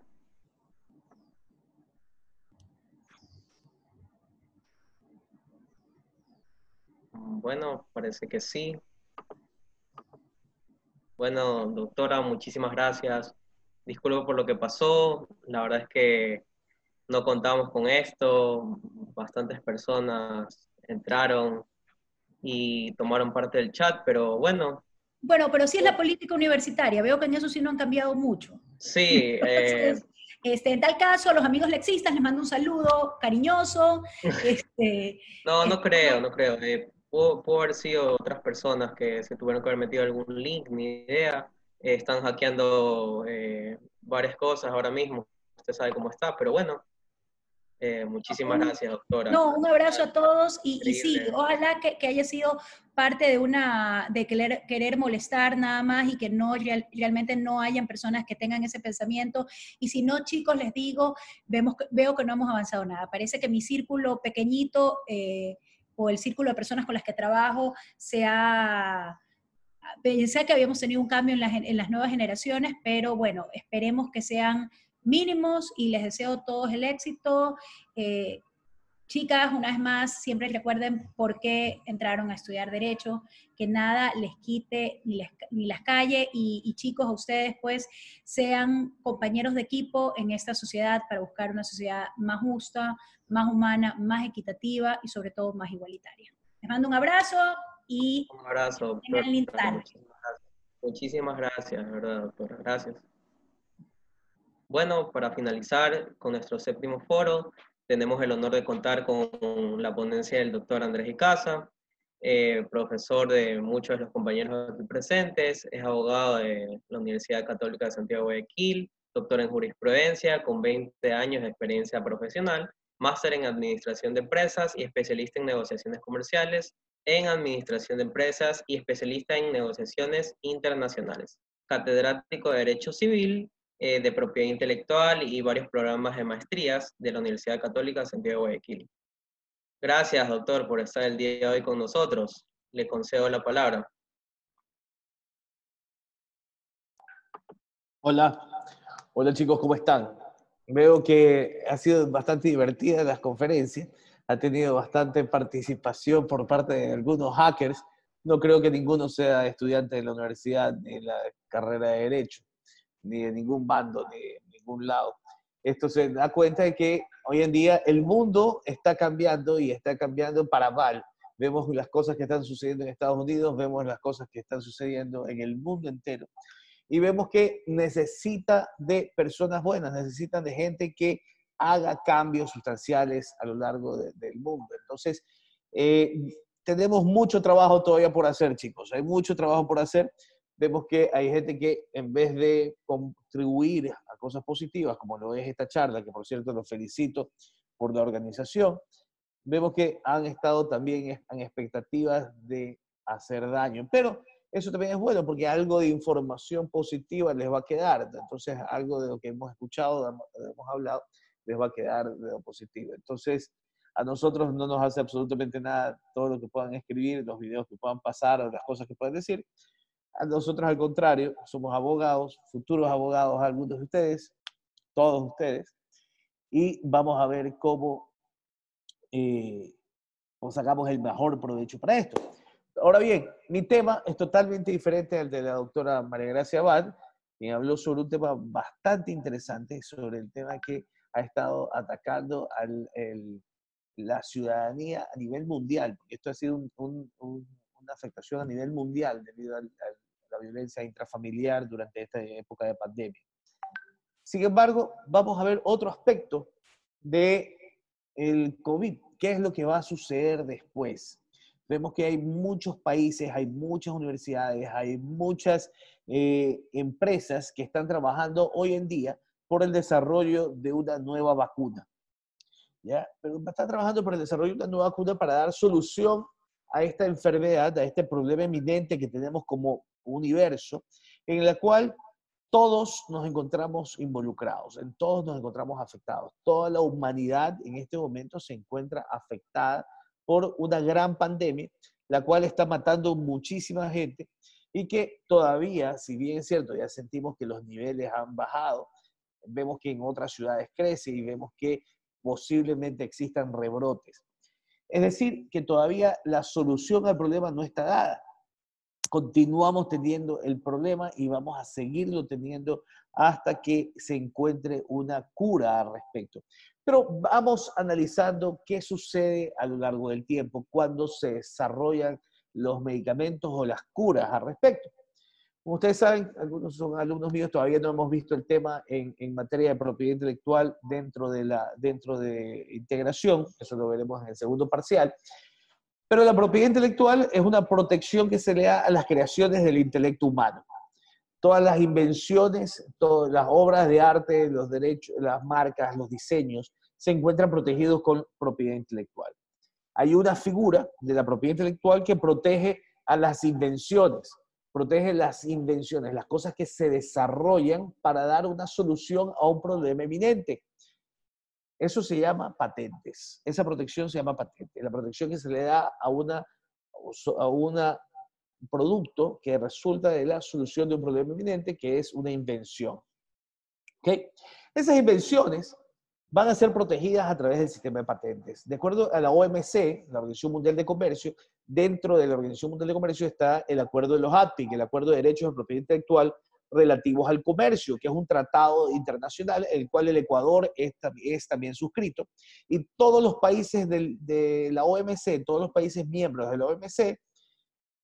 Bueno, parece que sí. Bueno, doctora, muchísimas gracias. Disculpo por lo que pasó. La verdad es que no contamos con esto, bastantes personas entraron y tomaron parte del chat, pero bueno. Bueno, pero sí es la política universitaria, veo que en eso sí no han cambiado mucho. Sí. (laughs) Eh, este, en tal caso, a los amigos lexistas les mando un saludo cariñoso. (laughs) Este, no, no creo, no creo. Eh, pudo, haber sido otras personas que se tuvieron que haber metido algún link, ni idea. Eh, están hackeando varias cosas ahora mismo. Usted sabe cómo está, pero bueno, eh, muchísimas gracias, doctora. No, un abrazo a todos y, sí, ojalá que, haya sido parte de una, de querer, querer molestar nada más y que no realmente no hayan personas que tengan ese pensamiento. Y si no, chicos, les digo, vemos, veo que no hemos avanzado nada. Parece que mi círculo pequeñito eh, o el círculo de personas con las que trabajo se ha... Pensé que habíamos tenido un cambio en las, en las nuevas generaciones, pero bueno, esperemos que sean mínimos y les deseo todos el éxito. Eh, chicas, una vez más, siempre recuerden por qué entraron a estudiar Derecho, que nada les quite ni, las calles y, chicos, a ustedes pues sean compañeros de equipo en esta sociedad para buscar una sociedad más justa, más humana, más equitativa y sobre todo más igualitaria. Les mando un abrazo y un abrazo. Muchísimas gracias, verdad, doctora. Gracias. Bueno, para finalizar con nuestro séptimo foro, tenemos el honor de contar con la ponencia del doctor Andrés Icaza, eh, profesor de muchos de los compañeros aquí presentes, es abogado de la Universidad Católica de Santiago de Guayaquil, doctor en jurisprudencia con 20 años de experiencia profesional, máster en administración de empresas y especialista en negociaciones comerciales, en administración de empresas y especialista en negociaciones internacionales, catedrático de Derecho Civil eh, de propiedad intelectual y varios programas de maestrías de la Universidad Católica de Santiago de Guayaquil. Gracias, doctor, por estar el día de hoy con nosotros. Le concedo la palabra. Hola, hola chicos, ¿cómo están? Veo que ha sido bastante divertida las conferencias, ha tenido bastante participación por parte de algunos hackers. No creo que ninguno sea estudiante de la universidad ni la carrera de Derecho, ni de ningún bando, ni de ningún lado. Esto se da cuenta de que hoy en día el mundo está cambiando y está cambiando para mal. Vemos las cosas que están sucediendo en Estados Unidos, vemos las cosas que están sucediendo en el mundo entero y vemos que necesita de personas buenas, necesitan de gente que haga cambios sustanciales a lo largo del mundo. Entonces, eh, tenemos mucho trabajo todavía por hacer, chicos. Hay mucho trabajo por hacer. Vemos que hay gente que en vez de contribuir a cosas positivas, como lo es esta charla, que por cierto los felicito por la organización, vemos que han estado también en expectativas de hacer daño. Pero eso también es bueno porque algo de información positiva les va a quedar. Entonces, algo de lo que hemos escuchado, hemos hablado, les va a quedar de lo positivo. Entonces, a nosotros no nos hace absolutamente nada todo lo que puedan escribir, los videos que puedan pasar, las cosas que puedan decir. Nosotros, al contrario, somos abogados, futuros abogados, algunos de ustedes, todos ustedes, y vamos a ver cómo eh, sacamos el mejor provecho para esto. Ahora bien, mi tema es totalmente diferente al de la doctora María Gracia Abad, quien habló sobre un tema bastante interesante, sobre el tema que ha estado atacando a la ciudadanía a nivel mundial, porque esto ha sido una afectación a nivel mundial debido a, la violencia intrafamiliar durante esta época de pandemia. Sin embargo, vamos a ver otro aspecto de el COVID. ¿Qué es lo que va a suceder después? Vemos que hay muchos países, hay muchas universidades, hay muchas eh, empresas que están trabajando hoy en día por el desarrollo de una nueva vacuna. ¿ya? Pero están trabajando por el desarrollo de una nueva vacuna para dar solución a esta enfermedad, a este problema eminente que tenemos como universo, en la cual todos nos encontramos involucrados, en todos nos encontramos afectados. Toda la humanidad en este momento se encuentra afectada por una gran pandemia, la cual está matando muchísima gente y que todavía, si bien es cierto, ya sentimos que los niveles han bajado, vemos que en otras ciudades crece y vemos que posiblemente existan rebrotes. Es decir, que todavía la solución al problema no está dada. Continuamos teniendo el problema y vamos a seguirlo teniendo hasta que se encuentre una cura al respecto. Pero vamos analizando qué sucede a lo largo del tiempo cuando se desarrollan los medicamentos o las curas al respecto. Como ustedes saben, algunos son alumnos míos, todavía no hemos visto el tema en, en, materia de propiedad intelectual dentro de, la, dentro de integración, eso lo veremos en el segundo parcial. Pero la propiedad intelectual es una protección que se le da a las creaciones del intelecto humano todas las invenciones, todas las obras de arte, los derechos, las marcas, los diseños, se encuentran protegidos con propiedad intelectual. Hay una figura de la propiedad intelectual que protege a las invenciones, protege las invenciones, las cosas que se desarrollan para dar una solución a un problema eminente. Eso se llama patentes. Esa protección se llama patente. La protección que se le da a una, a una producto que resulta de la solución de un problema eminente, que es una invención. ¿Okay? Esas invenciones van a ser protegidas a través del sistema de patentes. De acuerdo a la OMC, la Organización Mundial de Comercio, dentro de la Organización Mundial de Comercio está el acuerdo de los APIC, el acuerdo de derechos de propiedad intelectual relativos al comercio, que es un tratado internacional, el cual el Ecuador es, también suscrito, y todos los países de la OMC, todos los países miembros de la OMC,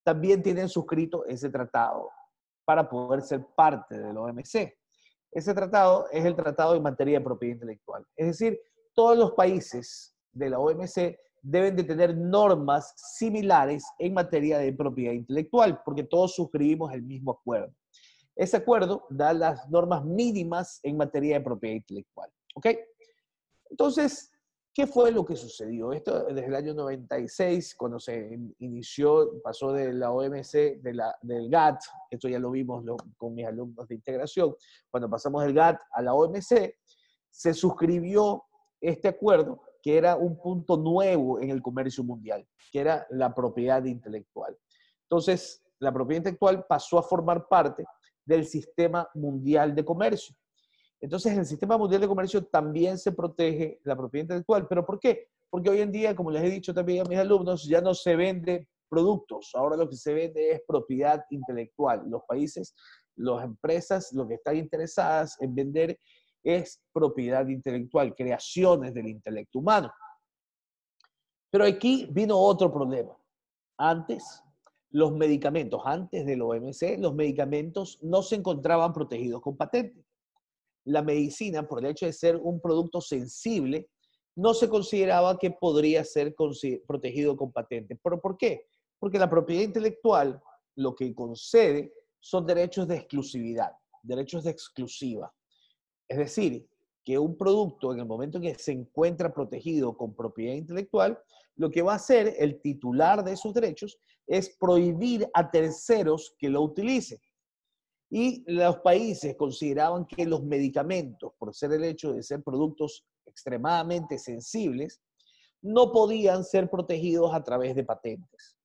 también tienen suscrito ese tratado para poder ser parte del OMC. Ese tratado es el tratado en materia de propiedad intelectual. Es decir, todos los países de la OMC deben de tener normas similares en materia de propiedad intelectual, porque todos suscribimos el mismo acuerdo. Ese acuerdo da las normas mínimas en materia de propiedad intelectual. ¿Ok? Entonces, ¿Qué fue lo que sucedió? Esto desde el año 96, cuando se inició, pasó de la OMC, de la, del GATT, esto ya lo vimos con mis alumnos de integración, cuando pasamos del GATT a la OMC, se suscribió este acuerdo que era un punto nuevo en el comercio mundial, que era la propiedad intelectual. Entonces, la propiedad intelectual pasó a formar parte del sistema mundial de comercio. Entonces, en el sistema mundial de comercio también se protege la propiedad intelectual. ¿Pero por qué? Porque hoy en día, como les he dicho también a mis alumnos, ya no se vende productos, ahora lo que se vende es propiedad intelectual. Los países, las empresas, lo que están interesadas en vender es propiedad intelectual, creaciones del intelecto humano. Pero aquí vino otro problema. Antes, los medicamentos, antes del OMC, los medicamentos no se encontraban protegidos con patente. La medicina, por el hecho de ser un producto sensible, no se consideraba que podría ser protegido con patente. ¿Pero por qué? Porque la propiedad intelectual lo que concede son derechos de exclusividad, derechos de exclusiva. Es decir, que un producto en el momento en que se encuentra protegido con propiedad intelectual, lo que va a hacer el titular de esos derechos es prohibir a terceros que lo utilicen. Y los países consideraban que los medicamentos, por ser el hecho de ser productos extremadamente sensibles, no podían ser protegidos a través de patentes.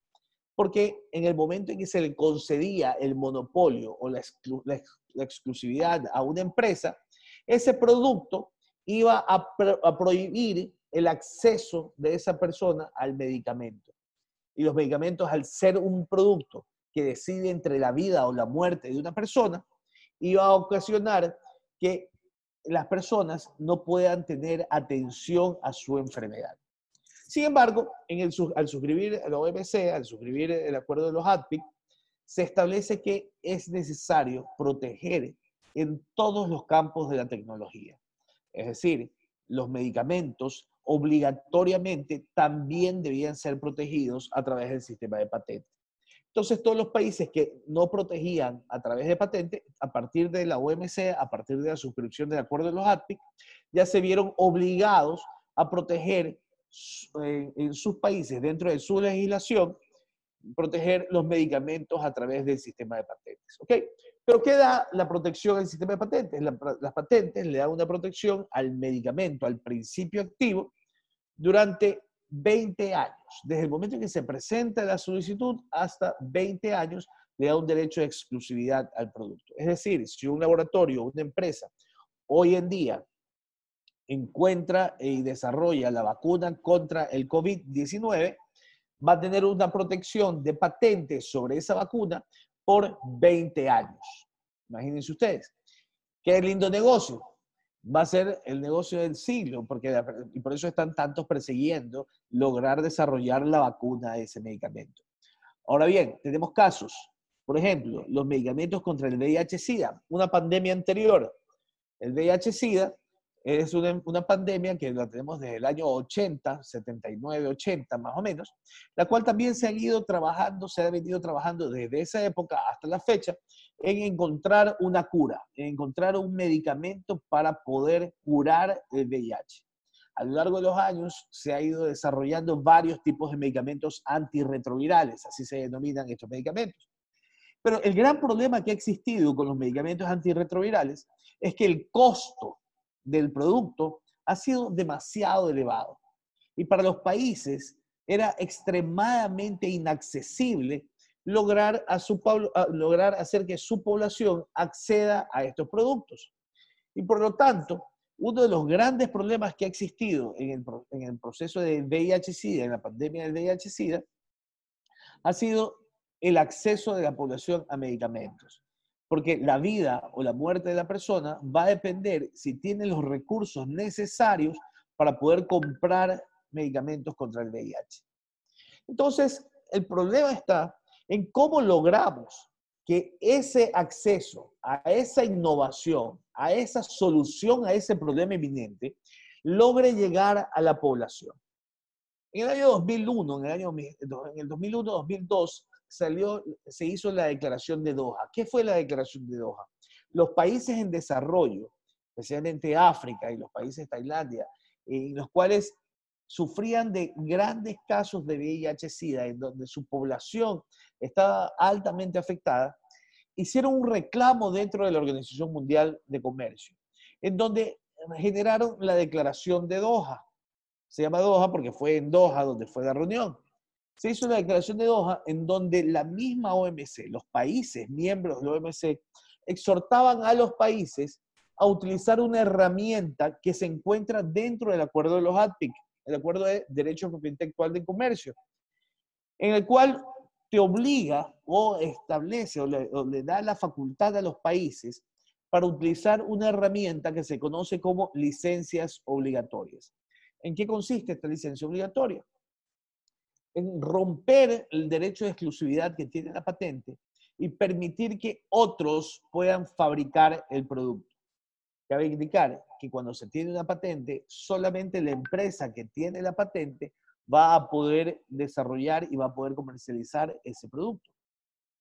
Porque en el momento en que se le concedía el monopolio o la, exclusividad a una empresa, ese producto iba a, prohibir el acceso de esa persona al medicamento. Y los medicamentos, al ser un producto que decide entre la vida o la muerte de una persona, iba a ocasionar que las personas no puedan tener atención a su enfermedad. Sin embargo, al suscribir el OMC, al suscribir el acuerdo de los ADPIC, se establece que es necesario proteger en todos los campos de la tecnología. Es decir, los medicamentos obligatoriamente también debían ser protegidos a través del sistema de patente. Entonces, todos los países que no protegían a través de patente, a partir de la OMC, a partir de la suscripción del acuerdo de los ATPIC, ya se vieron obligados a proteger en, en sus países, dentro de su legislación, proteger los medicamentos a través del sistema de patentes. ¿Ok? Pero ¿qué da la protección del sistema de patentes? las patentes le dan una protección al medicamento, al principio activo, durante 20 años. Desde el momento en que se presenta la solicitud hasta 20 años, le da un derecho de exclusividad al producto. Es decir, si un laboratorio una empresa hoy en día encuentra y desarrolla la vacuna contra el COVID-19, va a tener una protección de patentes sobre esa vacuna por 20 años. Imagínense ustedes. Qué lindo negocio. Va a ser el negocio del siglo, porque, y por eso están tantos persiguiendo lograr desarrollar la vacuna de ese medicamento. Ahora bien, tenemos casos, por ejemplo, los medicamentos contra el VIH-Sida, una pandemia anterior. El VIH-Sida es una, una, pandemia que la tenemos desde el año 80, 79, 80 más o menos, la cual también se ha ido trabajando, se ha venido trabajando desde esa época hasta la fecha en encontrar una cura, en encontrar un medicamento para poder curar el VIH. A lo largo de los años se ha ido desarrollando varios tipos de medicamentos antirretrovirales, así se denominan estos medicamentos. Pero el gran problema que ha existido con los medicamentos antirretrovirales es que el costo del producto ha sido demasiado elevado. Y para los países era extremadamente inaccesible lograr, a su, lograr hacer que su población acceda a estos productos. Y por lo tanto, uno de los grandes problemas que ha existido en el, proceso de VIH-Sida, en la pandemia del VIH-Sida, ha sido el acceso de la población a medicamentos porque la vida o la muerte de la persona va a depender si tiene los recursos necesarios para poder comprar medicamentos contra el VIH. Entonces, el problema está en cómo logramos que ese acceso a esa innovación, a esa solución a ese problema inminente, logre llegar a la población. En el año 2001, en el, año, en el 2001-2002, salió, se hizo la declaración de Doha. ¿Qué fue la declaración de Doha? Los países en desarrollo, especialmente África y los países de Tailandia, en los cuales sufrían de grandes casos de VIH-Sida, en donde su población estaba altamente afectada, hicieron un reclamo dentro de la Organización Mundial de Comercio, en donde generaron la declaración de Doha. Se llama Doha porque fue en Doha donde fue la reunión se hizo una declaración de Doha en donde la misma OMC, los países miembros de la OMC, exhortaban a los países a utilizar una herramienta que se encuentra dentro del acuerdo de los ATPIC, el acuerdo de derecho propiedad intelectual de comercio, en el cual te obliga o establece o le, o le da la facultad a los países para utilizar una herramienta que se conoce como licencias obligatorias. ¿En qué consiste esta licencia obligatoria? En romper el derecho de exclusividad que tiene la patente y permitir que otros puedan fabricar el producto. Cabe indicar que cuando se tiene una patente, solamente la empresa que tiene la patente va a poder desarrollar y va a poder comercializar ese producto.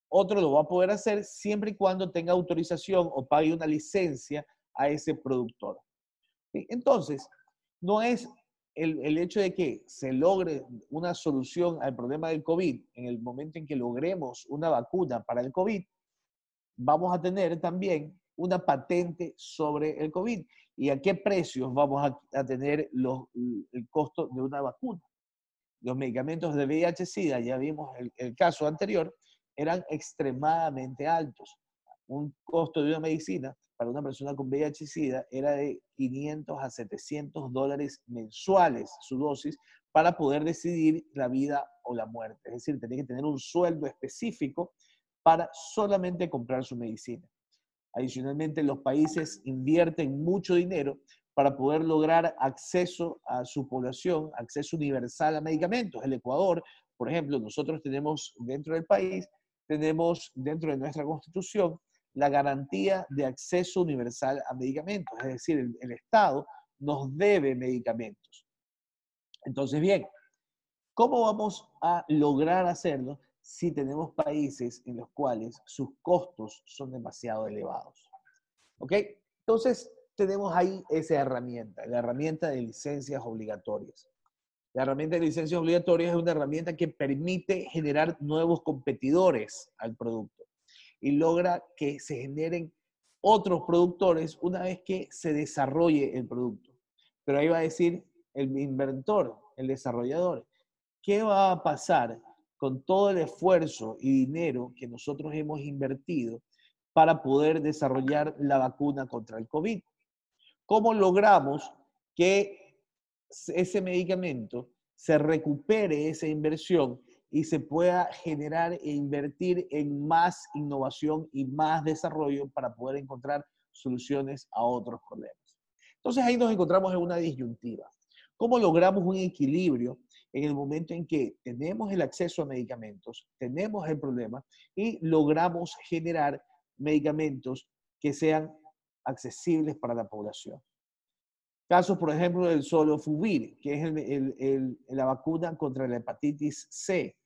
Otro lo va a poder hacer siempre y cuando tenga autorización o pague una licencia a ese productor. Entonces, no es el, hecho de que se logre una solución al problema del COVID en el momento en que logremos una vacuna para el COVID, vamos a tener también una patente sobre el COVID y a qué precios vamos a, a tener los, el costo de una vacuna. Los medicamentos de VIH-Sida, ya vimos el, el caso anterior, eran extremadamente altos. Un costo de una medicina para una persona con VIH-Sida era de 500 a 700 dólares mensuales su dosis para poder decidir la vida o la muerte. Es decir, tenía que tener un sueldo específico para solamente comprar su medicina. Adicionalmente, los países invierten mucho dinero para poder lograr acceso a su población, acceso universal a medicamentos. El Ecuador, por ejemplo, nosotros tenemos dentro del país, tenemos dentro de nuestra constitución la garantía de acceso universal a medicamentos, es decir, el, Estado nos debe medicamentos. Entonces, bien, ¿cómo vamos a lograr hacerlo si tenemos países en los cuales sus costos son demasiado elevados? ¿Ok? Entonces, tenemos ahí esa herramienta, la herramienta de licencias obligatorias. La herramienta de licencias obligatorias es una herramienta que permite generar nuevos competidores al producto y logra que se generen otros productores una vez que se desarrolle el producto. Pero ahí va a decir el inventor, el desarrollador, ¿qué va a pasar con todo el esfuerzo y dinero que nosotros hemos invertido para poder desarrollar la vacuna contra el COVID? ¿Cómo logramos que ese medicamento se recupere esa inversión y se pueda generar e invertir en más innovación y más desarrollo para poder encontrar soluciones a otros problemas. Entonces ahí nos encontramos en una disyuntiva. ¿Cómo logramos un equilibrio en el momento en que tenemos el acceso a medicamentos, tenemos el problema y logramos generar medicamentos que sean accesibles para la población? Casos, por ejemplo, del solofuvir, que es el, el, el, la vacuna contra la hepatitis C.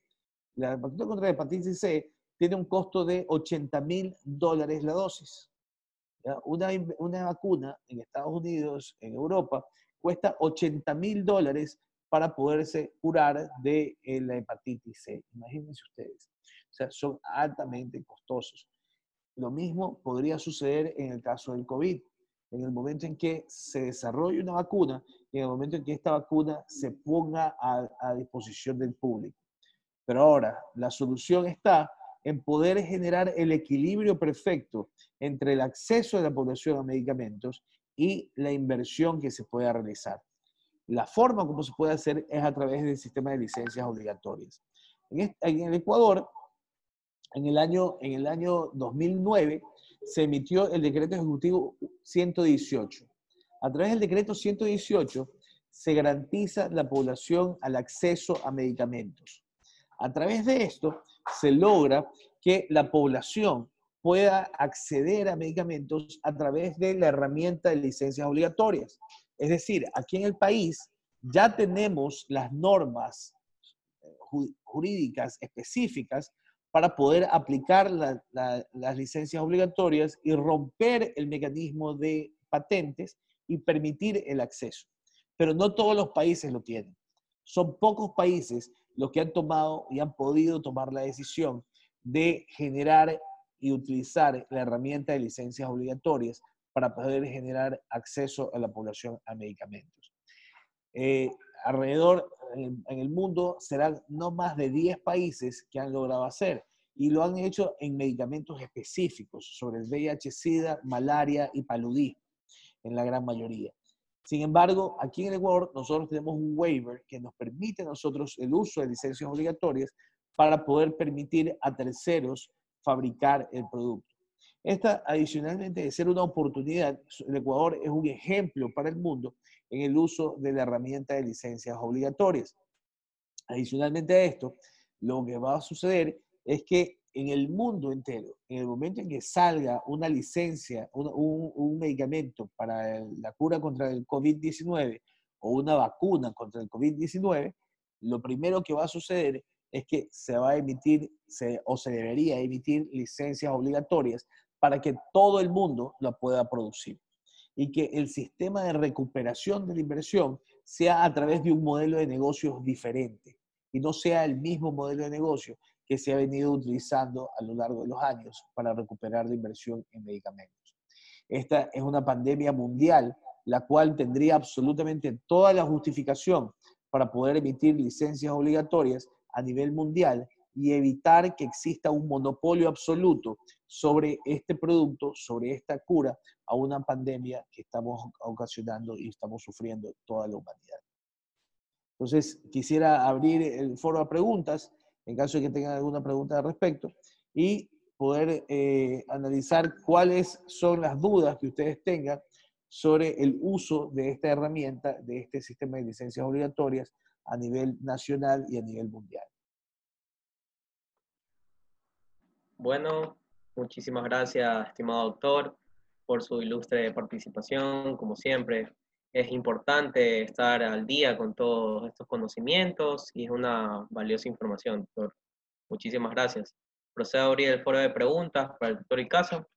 La vacuna contra la hepatitis C tiene un costo de 80 mil dólares la dosis. Una, una, vacuna en Estados Unidos, en Europa, cuesta 80 mil dólares para poderse curar de eh, la hepatitis C. Imagínense ustedes. O sea, son altamente costosos. Lo mismo podría suceder en el caso del COVID. En el momento en que se desarrolle una vacuna y en el momento en que esta vacuna se ponga a, a disposición del público. Pero ahora, la solución está en poder generar el equilibrio perfecto entre el acceso de la población a medicamentos y la inversión que se pueda realizar. La forma como se puede hacer es a través del sistema de licencias obligatorias. En, el Ecuador, en el, año, en el año 2009, se emitió el decreto ejecutivo 118. A través del decreto 118 se garantiza la población al acceso a medicamentos. A través de esto se logra que la población pueda acceder a medicamentos a través de la herramienta de licencias obligatorias. Es decir, aquí en el país ya tenemos las normas eh, jurídicas específicas para poder aplicar la, la, las licencias obligatorias y romper el mecanismo de patentes y permitir el acceso. Pero no todos los países lo tienen. Son pocos países los que han tomado y han podido tomar la decisión de generar y utilizar la herramienta de licencias obligatorias para poder generar acceso a la población a medicamentos. Eh, alrededor en, en, el mundo serán no más de 10 países que han logrado hacer. y lo han hecho en medicamentos específicos sobre el VIH, SIDA, malaria y paludismo, en la gran mayoría. Sin embargo, aquí en el Ecuador nosotros tenemos un waiver que nos permite a nosotros el uso de licencias obligatorias para poder permitir a terceros fabricar el producto. Esta, adicionalmente de ser una oportunidad, el Ecuador es un ejemplo para el mundo en el uso de la herramienta de licencias obligatorias. Adicionalmente a esto, lo que va a suceder es que en el mundo entero, en el momento en que salga una licencia, un, medicamento para la cura contra el COVID-19 o una vacuna contra el COVID-19, lo primero que va a suceder es que se va a emitir o se debería emitir licencias obligatorias para que todo el mundo la pueda producir y que el sistema de recuperación de la inversión sea a través de un modelo de negocios diferente y no sea el mismo modelo de negocio que se ha venido utilizando a lo largo de los años para recuperar la inversión en medicamentos. Esta es una pandemia mundial, la cual tendría absolutamente toda la justificación para poder emitir licencias obligatorias a nivel mundial y evitar que exista un monopolio absoluto sobre este producto, sobre esta cura a una pandemia que estamos ocasionando y estamos sufriendo toda la humanidad. Entonces, quisiera abrir el foro a preguntas, en caso de que tengan alguna pregunta al respecto, y poder eh, analizar cuáles son las dudas que ustedes tengan sobre el uso de esta herramienta, de este sistema de licencias obligatorias a nivel nacional y a nivel mundial. Bueno, muchísimas gracias, estimado doctor, por su ilustre participación, como siempre. Es importante estar al día con todos estos conocimientos y es una valiosa información, doctor. Muchísimas gracias. Procedo a abrir el foro de preguntas para el doctor Icaso.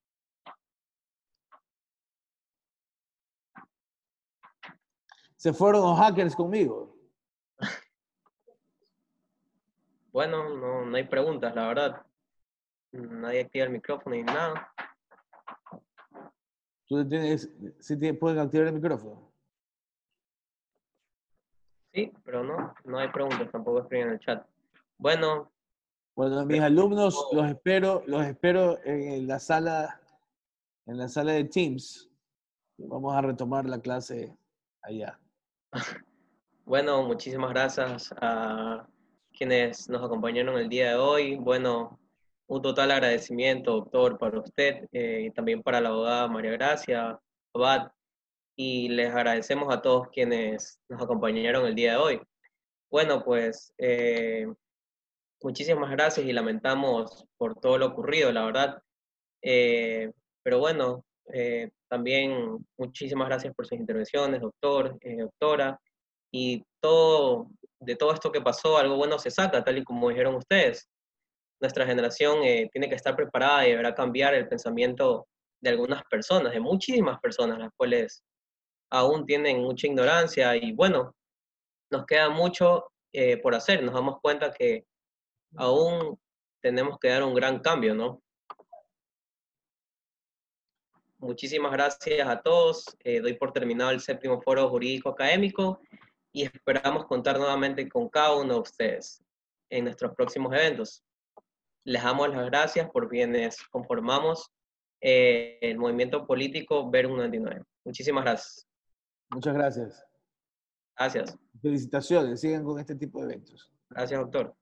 Se fueron los hackers conmigo. Bueno, no, no hay preguntas, la verdad. Nadie activa el micrófono ni nada. ¿Tú tienes, si te pueden activar el micrófono? Sí, pero no, no hay preguntas, tampoco escriben en el chat. Bueno. Bueno, mis alumnos los espero, los espero en la sala, en la sala de Teams. Vamos a retomar la clase allá. (laughs) Bueno, muchísimas gracias a quienes nos acompañaron el día de hoy. Bueno, un total agradecimiento, doctor, para usted eh, y también para la abogada María Gracia, Abad, y les agradecemos a todos quienes nos acompañaron el día de hoy. Bueno, pues eh, muchísimas gracias y lamentamos por todo lo ocurrido, la verdad. Eh, pero bueno, también muchísimas gracias por sus intervenciones, doctor, doctora, y todo, de todo esto que pasó, algo bueno se saca, tal y como dijeron ustedes nuestra generación eh, tiene que estar preparada y deberá cambiar el pensamiento de algunas personas, de muchísimas personas, las cuales aún tienen mucha ignorancia y bueno, nos queda mucho eh, por hacer. Nos damos cuenta que aún tenemos que dar un gran cambio, ¿no? Muchísimas gracias a todos. Eh, doy por terminado el séptimo foro jurídico académico y esperamos contar nuevamente con cada uno de ustedes en nuestros próximos eventos. Les damos las gracias por quienes conformamos eh, el movimiento político Verum 99. Muchísimas gracias. Muchas gracias. Gracias. Felicitaciones, sigan con este tipo de eventos. Gracias, doctor.